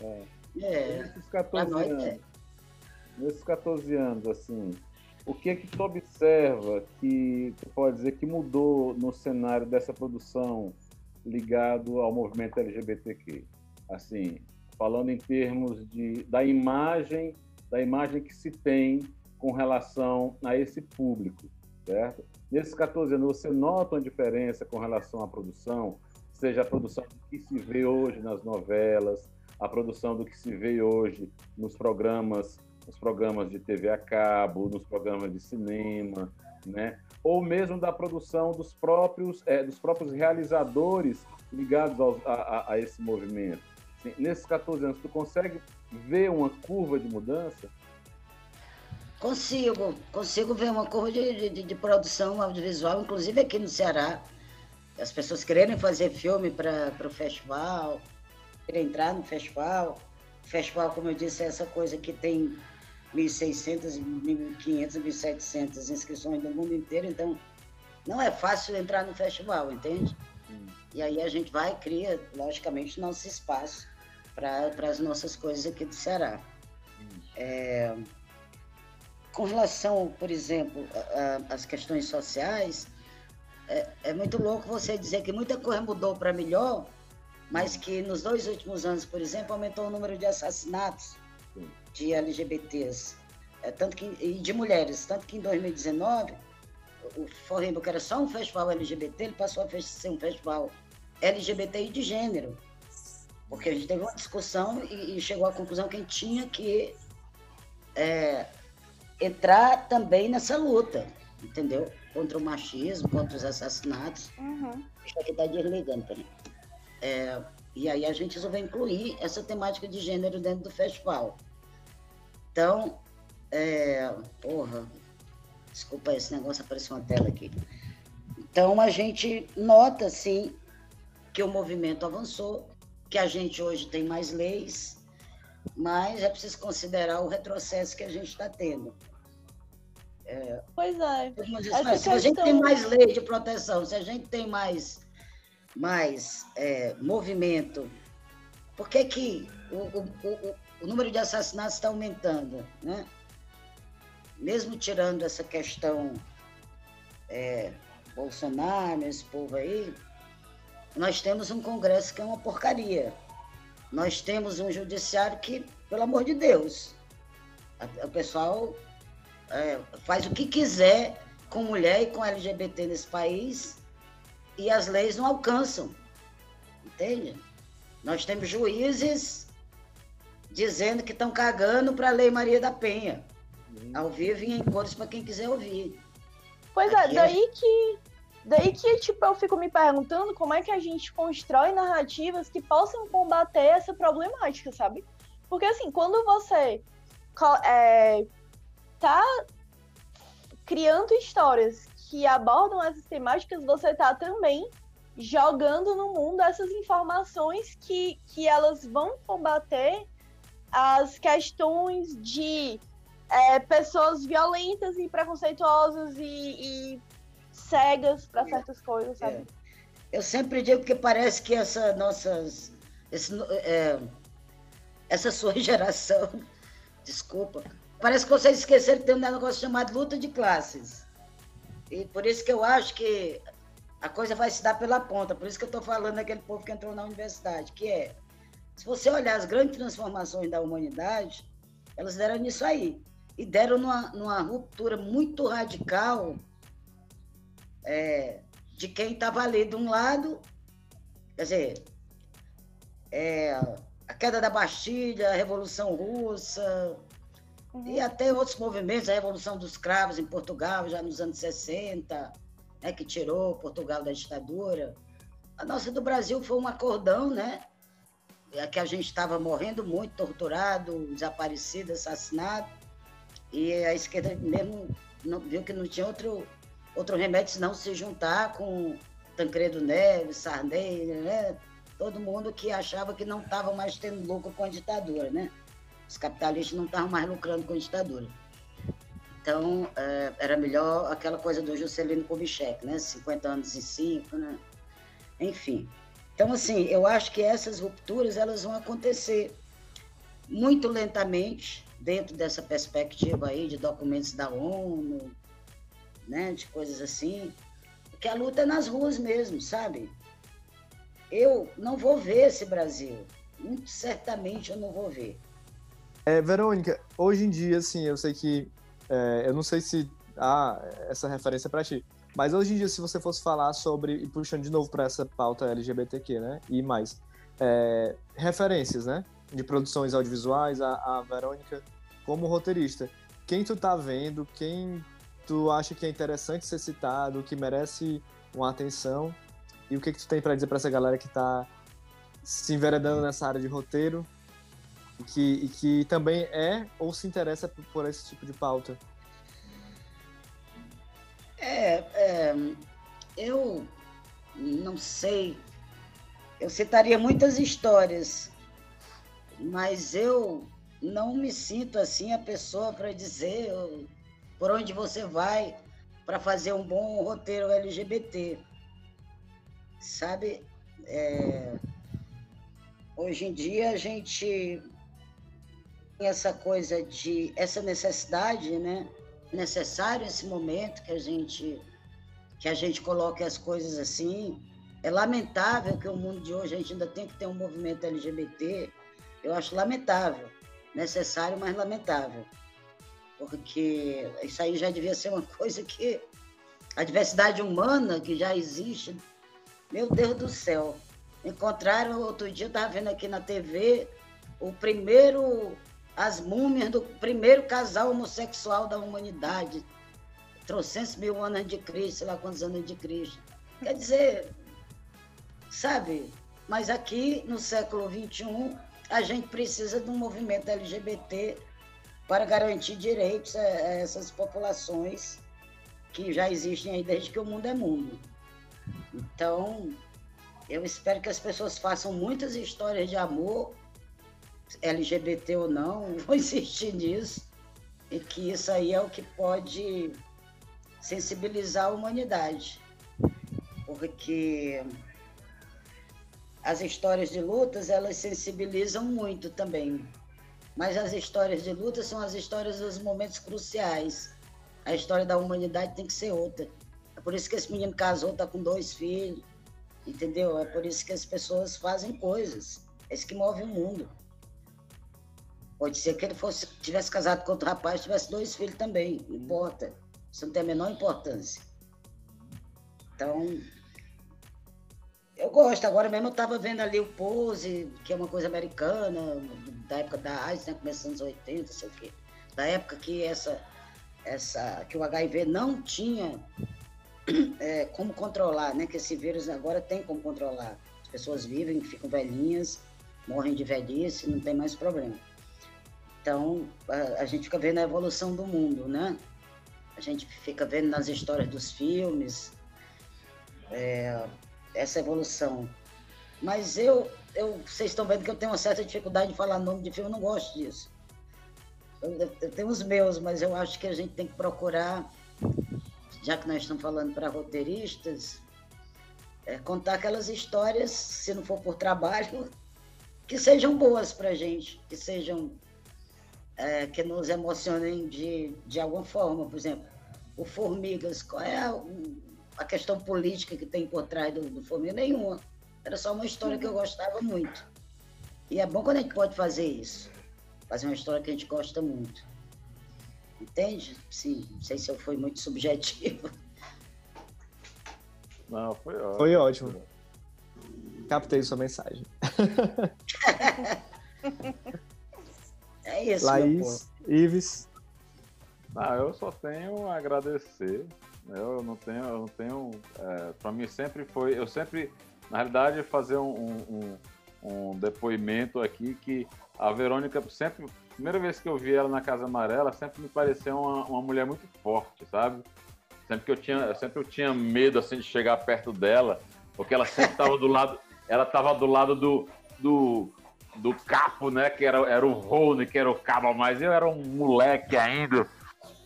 É. É. Nesses 14 nós anos, é. nesses 14 anos, assim, o que é que tu observa que tu pode dizer que mudou no cenário dessa produção ligado ao movimento LGBTQ? Assim, falando em termos de, da imagem, da imagem que se tem com relação a esse público, certo? Nesses 14 anos, você nota uma diferença com relação à produção, seja a produção do que se vê hoje nas novelas, a produção do que se vê hoje nos programas, nos programas de TV a cabo, nos programas de cinema, né? Ou mesmo da produção dos próprios, é, dos próprios realizadores ligados ao, a, a, esse movimento. Assim, nesses 14 anos, tu consegue ver uma curva de mudança? Consigo, consigo ver uma curva de, de, de produção audiovisual, inclusive aqui no Ceará. As pessoas quererem fazer filme para o festival, querem entrar no festival. O festival, como eu disse, é essa coisa que tem 1.600, 1.500, 1.700 inscrições do mundo inteiro, então não é fácil entrar no festival, entende? Hum. E aí a gente vai e cria, logicamente, nosso espaço para as nossas coisas aqui do Ceará. Hum. É, com relação, por exemplo, às questões sociais, é, é, muito louco você dizer que muita coisa mudou para melhor, mas que nos dois últimos anos, por exemplo, aumentou o número de assassinatos de LGBTs, é, tanto que, e de mulheres, tanto que em 2019 o Forrimbo, que era só um festival LGBT, ele passou a ser um festival LGBTI de gênero, porque a gente teve uma discussão e, e chegou à conclusão que a gente tinha que é, entrar também nessa luta, entendeu? Contra o machismo, contra os assassinatos. Uhum. Isso aqui está desligando, peraí. É, e aí a gente resolveu incluir essa temática de gênero dentro do festival. Então, é, porra, desculpa esse negócio, apareceu uma tela aqui. Então a gente nota, sim, que o movimento avançou, que a gente hoje tem mais leis, mas é preciso considerar o retrocesso que a gente está tendo. É, pois é. Mas, se a gente tem mais lei de proteção, se a gente tem mais, mais é, movimento, por que, que o, o, o, o número de assassinatos está aumentando? Né? Mesmo tirando essa questão é, Bolsonaro, esse povo aí, nós temos um Congresso que é uma porcaria. Nós temos um judiciário que, pelo amor de Deus, o pessoal é, faz o que quiser com mulher e com LGBT nesse país e as leis não alcançam. Entende? Nós temos juízes dizendo que estão cagando para a Lei Maria da Penha. Uhum. Ao vivo e em cores para quem quiser ouvir. Pois é, Aqui é, daí é... que. Daí que, tipo, eu fico me perguntando como é que a gente constrói narrativas que possam combater essa problemática, sabe? Porque, assim, quando você é, tá criando histórias que abordam essas temáticas, você tá também jogando no mundo essas informações que, que elas vão combater as questões de é, pessoas violentas e preconceituosas e, e cegas para certas coisas, sabe? É. Eu sempre digo que parece que essa nossas esse, é, essa sua geração, desculpa, Parece que vocês esqueceram que tem um negócio chamado luta de classes. E por isso que eu acho que a coisa vai se dar pela ponta. Por isso que eu estou falando daquele povo que entrou na universidade, que é, se você olhar as grandes transformações da humanidade, elas deram nisso aí. E deram numa, numa ruptura muito radical é, de quem estava ali de um lado, quer dizer, é, a queda da Bastilha, a Revolução Russa, uhum. e até outros movimentos, a Revolução dos Cravos em Portugal, já nos anos 60, né, que tirou Portugal da ditadura. A nossa do Brasil foi um acordão, né? É que a gente estava morrendo muito, torturado, desaparecido, assassinado, e a esquerda mesmo não, viu que não tinha outro, outro remédio senão se juntar com Tancredo Neves, Sarney, né? todo mundo que achava que não estava mais tendo lucro com a ditadura, né? Os capitalistas não estavam mais lucrando com a ditadura. Então, é, era melhor aquela coisa do Juscelino Kubitschek, né? 50 anos em 5, né? Enfim. Então, assim, eu acho que essas rupturas elas vão acontecer muito lentamente dentro dessa perspectiva aí de documentos da ONU, né? De coisas assim. Porque a luta é nas ruas mesmo, sabe? eu não vou ver esse Brasil. Muito certamente eu não vou ver. É, Verônica, hoje em dia, assim, eu sei que. É, eu não sei se há essa referência para ti, mas hoje em dia, se você fosse falar sobre. E puxando de novo para essa pauta LGBTQ, né? E mais. É, referências, né? De produções audiovisuais, a, a Verônica como roteirista. Quem tu tá vendo, quem tu acha que é interessante ser citado, que merece uma atenção e o que, que tu tem para dizer para essa galera que está se enveredando nessa área de roteiro que, e que também é ou se interessa por, por esse tipo de pauta? É, é, eu não sei. Eu citaria muitas histórias, mas eu não me sinto assim a pessoa para dizer por onde você vai para fazer um bom roteiro LGBT sabe? É, hoje em dia a gente tem essa coisa de essa necessidade, né? Necessário esse momento que a gente que a gente coloque as coisas assim. É lamentável que o mundo de hoje a gente ainda tem que ter um movimento LGBT. Eu acho lamentável, necessário, mas lamentável, porque isso aí já devia ser uma coisa que a diversidade humana que já existe meu Deus do céu. Encontraram outro dia, estava vendo aqui na TV, o primeiro, as múmias do primeiro casal homossexual da humanidade. Trocentos mil anos de Cristo, sei lá quantos anos de Cristo. Quer dizer, sabe? Mas aqui no século XXI, a gente precisa de um movimento LGBT para garantir direitos a essas populações que já existem aí desde que o mundo é mundo. Então, eu espero que as pessoas façam muitas histórias de amor, LGBT ou não, vou insistir nisso, e que isso aí é o que pode sensibilizar a humanidade. Porque as histórias de lutas, elas sensibilizam muito também. Mas as histórias de luta são as histórias dos momentos cruciais. A história da humanidade tem que ser outra. É por isso que esse menino casou, tá com dois filhos, entendeu? É por isso que as pessoas fazem coisas. É isso que move o mundo. Pode ser que ele fosse, tivesse casado com outro rapaz, tivesse dois filhos também, não importa. Isso não tem a menor importância. Então, eu gosto. Agora mesmo eu estava vendo ali o Pose, que é uma coisa americana, da época da AIDS, né? Começando nos 80, sei o quê. Da época que essa, essa, que o HIV não tinha é, como controlar, né? Que esse vírus agora tem como controlar. As pessoas vivem, ficam velhinhas, morrem de velhice, não tem mais problema. Então, a, a gente fica vendo a evolução do mundo, né? A gente fica vendo nas histórias dos filmes é, essa evolução. Mas eu, eu, vocês estão vendo que eu tenho uma certa dificuldade de falar nome de filme, eu não gosto disso. Eu, eu tenho os meus, mas eu acho que a gente tem que procurar já que nós estamos falando para roteiristas, é, contar aquelas histórias, se não for por trabalho, que sejam boas para a gente, que sejam é, que nos emocionem de, de alguma forma. Por exemplo, o Formigas, qual é a, a questão política que tem por trás do, do Formigas? Nenhuma. Era só uma história que eu gostava muito. E é bom quando a gente pode fazer isso. Fazer uma história que a gente gosta muito. Entende? Sim, não sei se eu fui muito subjetivo. Não, foi ótimo. Foi ótimo. Captei sua mensagem. É isso, Laís, Ives. Ah, eu só tenho a agradecer. né? Eu não tenho, eu não tenho. É, para mim sempre foi, eu sempre, na realidade, fazer um, um, um depoimento aqui que a Verônica sempre, primeira vez que eu vi ela na Casa Amarela, sempre me pareceu uma, uma mulher muito forte, sabe? Sempre que eu tinha, sempre eu tinha medo assim de chegar perto dela, porque ela sempre estava do lado, ela estava do lado do, do do capo, né? Que era, era o Rony, que era o cabo, mas eu era um moleque ainda.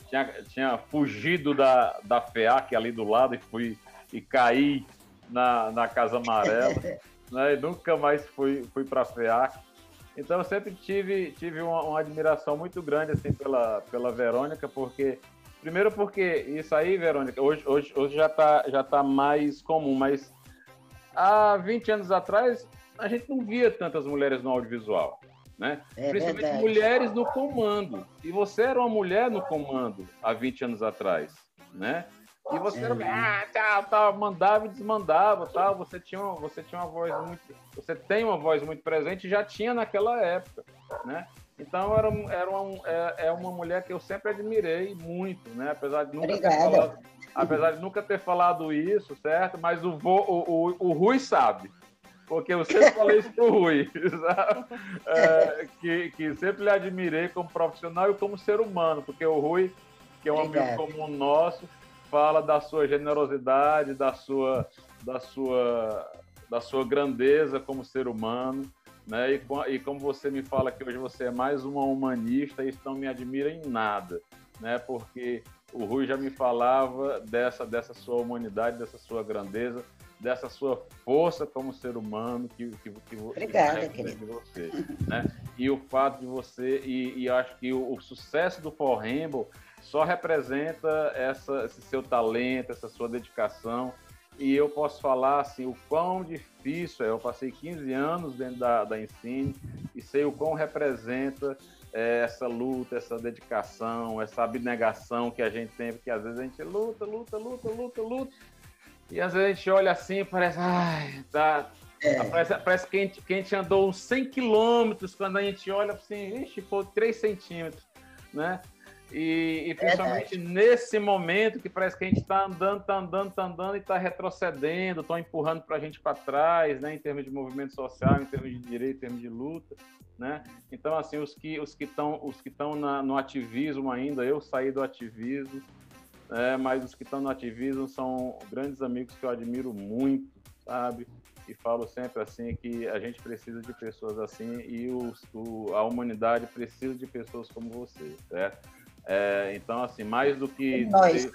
Tinha, tinha fugido da, da FEAC ali do lado e fui e caí na, na Casa Amarela. né, e nunca mais fui, fui para a FEAC. Então eu sempre tive, tive uma, uma, admiração muito grande assim, pela, pela Verônica, porque. Primeiro porque isso aí, Verônica, hoje, hoje, hoje já está já tá mais comum, mas há 20 anos atrás a gente não via tantas mulheres no audiovisual, né? É Principalmente verdade. mulheres no comando. E você era uma mulher no comando há 20 anos atrás, né? E você era, ah, tá, tá, mandava e desmandava, tal. Você tinha, uma, você tinha uma voz muito, você tem uma voz muito presente, já tinha naquela época, né? Então era, era uma, é, é uma mulher que eu sempre admirei muito, né? Apesar de nunca ter Obrigada. falado, apesar de nunca ter falado isso, certo? Mas o, vô, o, o, o Rui sabe porque eu sempre falei isso pro Rui? É, que, que sempre lhe admirei como profissional e como ser humano, porque o Rui, que é um amigo Obrigado. comum nosso, fala da sua generosidade, da sua, da sua, da sua grandeza como ser humano, né? E, e como você me fala que hoje você é mais uma humanista, isso não me admira em nada, né? Porque o Rui já me falava dessa, dessa sua humanidade, dessa sua grandeza, dessa sua força como ser humano que, que, que, Obrigada, querido. de você, né? E o fato de você e, e acho que o, o sucesso do For Rainbow só representa essa, esse seu talento, essa sua dedicação. E eu posso falar assim, o quão difícil é. Eu passei 15 anos dentro da, da Ensine e sei o quão representa é, essa luta, essa dedicação, essa abnegação que a gente tem, porque às vezes a gente luta, luta, luta, luta, luta. E às vezes a gente olha assim e parece, ai, tá. Parece, parece que, a gente, que a gente andou uns 100 quilômetros quando a gente olha assim, ixi, pô, 3 centímetros, né? E, e principalmente nesse momento que parece que a gente está andando, está andando, está andando e está retrocedendo, estão empurrando para a gente para trás, né? Em termos de movimento social, em termos de direito, em termos de luta, né? Então assim, os que os que estão os que estão no ativismo ainda, eu saí do ativismo, é, mas os que estão no ativismo são grandes amigos que eu admiro muito, sabe? E falo sempre assim que a gente precisa de pessoas assim e o- a humanidade precisa de pessoas como você, certo? É, então, assim, mais do que ter,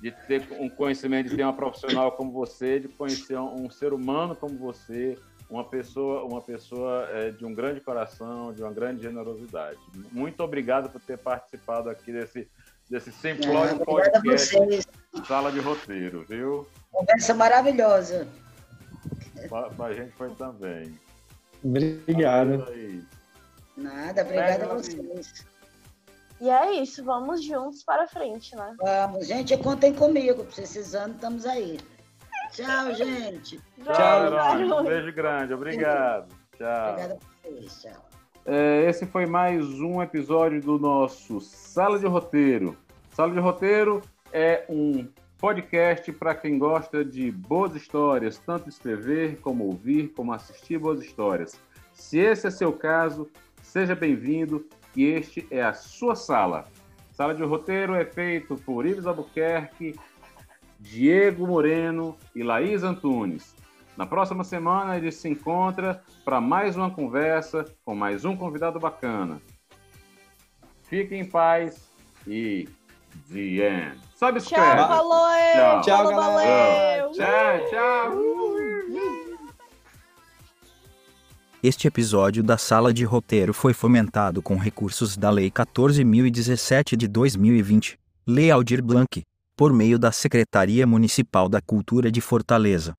de ter um conhecimento, de ter uma profissional como você, de conhecer um, um ser humano como você, uma pessoa, uma pessoa é, de um grande coração, de uma grande generosidade. Muito obrigado por ter participado aqui desse desse simplório a podcast. Sala de Roteiro, viu? Conversa maravilhosa. Pra, pra gente foi também. Obrigado. Nada, obrigada a vocês. E é isso, vamos juntos para frente, né? Vamos, gente, contem comigo. Precisando, estamos aí. Tchau, gente. Tchau, Verônica. Um beijo grande. Obrigado. Tchau. Obrigada a vocês. Tchau. É, esse foi mais um episódio do nosso Sala de Roteiro. Sala de Roteiro é um podcast para quem gosta de boas histórias, tanto escrever como ouvir, como assistir boas histórias. Se esse é seu caso, seja bem-vindo e este é a sua sala. Sala de Roteiro é feito por Ives Albuquerque, Diego Moreno e Laís Antunes. Na próxima semana ele se encontra para mais uma conversa com mais um convidado bacana. Fique em paz e The End. Subscribe. Tchau, falou, Tchau. Tchau, valeu. Tchau, tchau. Este episódio da Sala de Roteiro foi fomentado com recursos da Lei 14.017 de 2020, Lei Aldir Blanc, por meio da Secretaria Municipal da Cultura de Fortaleza.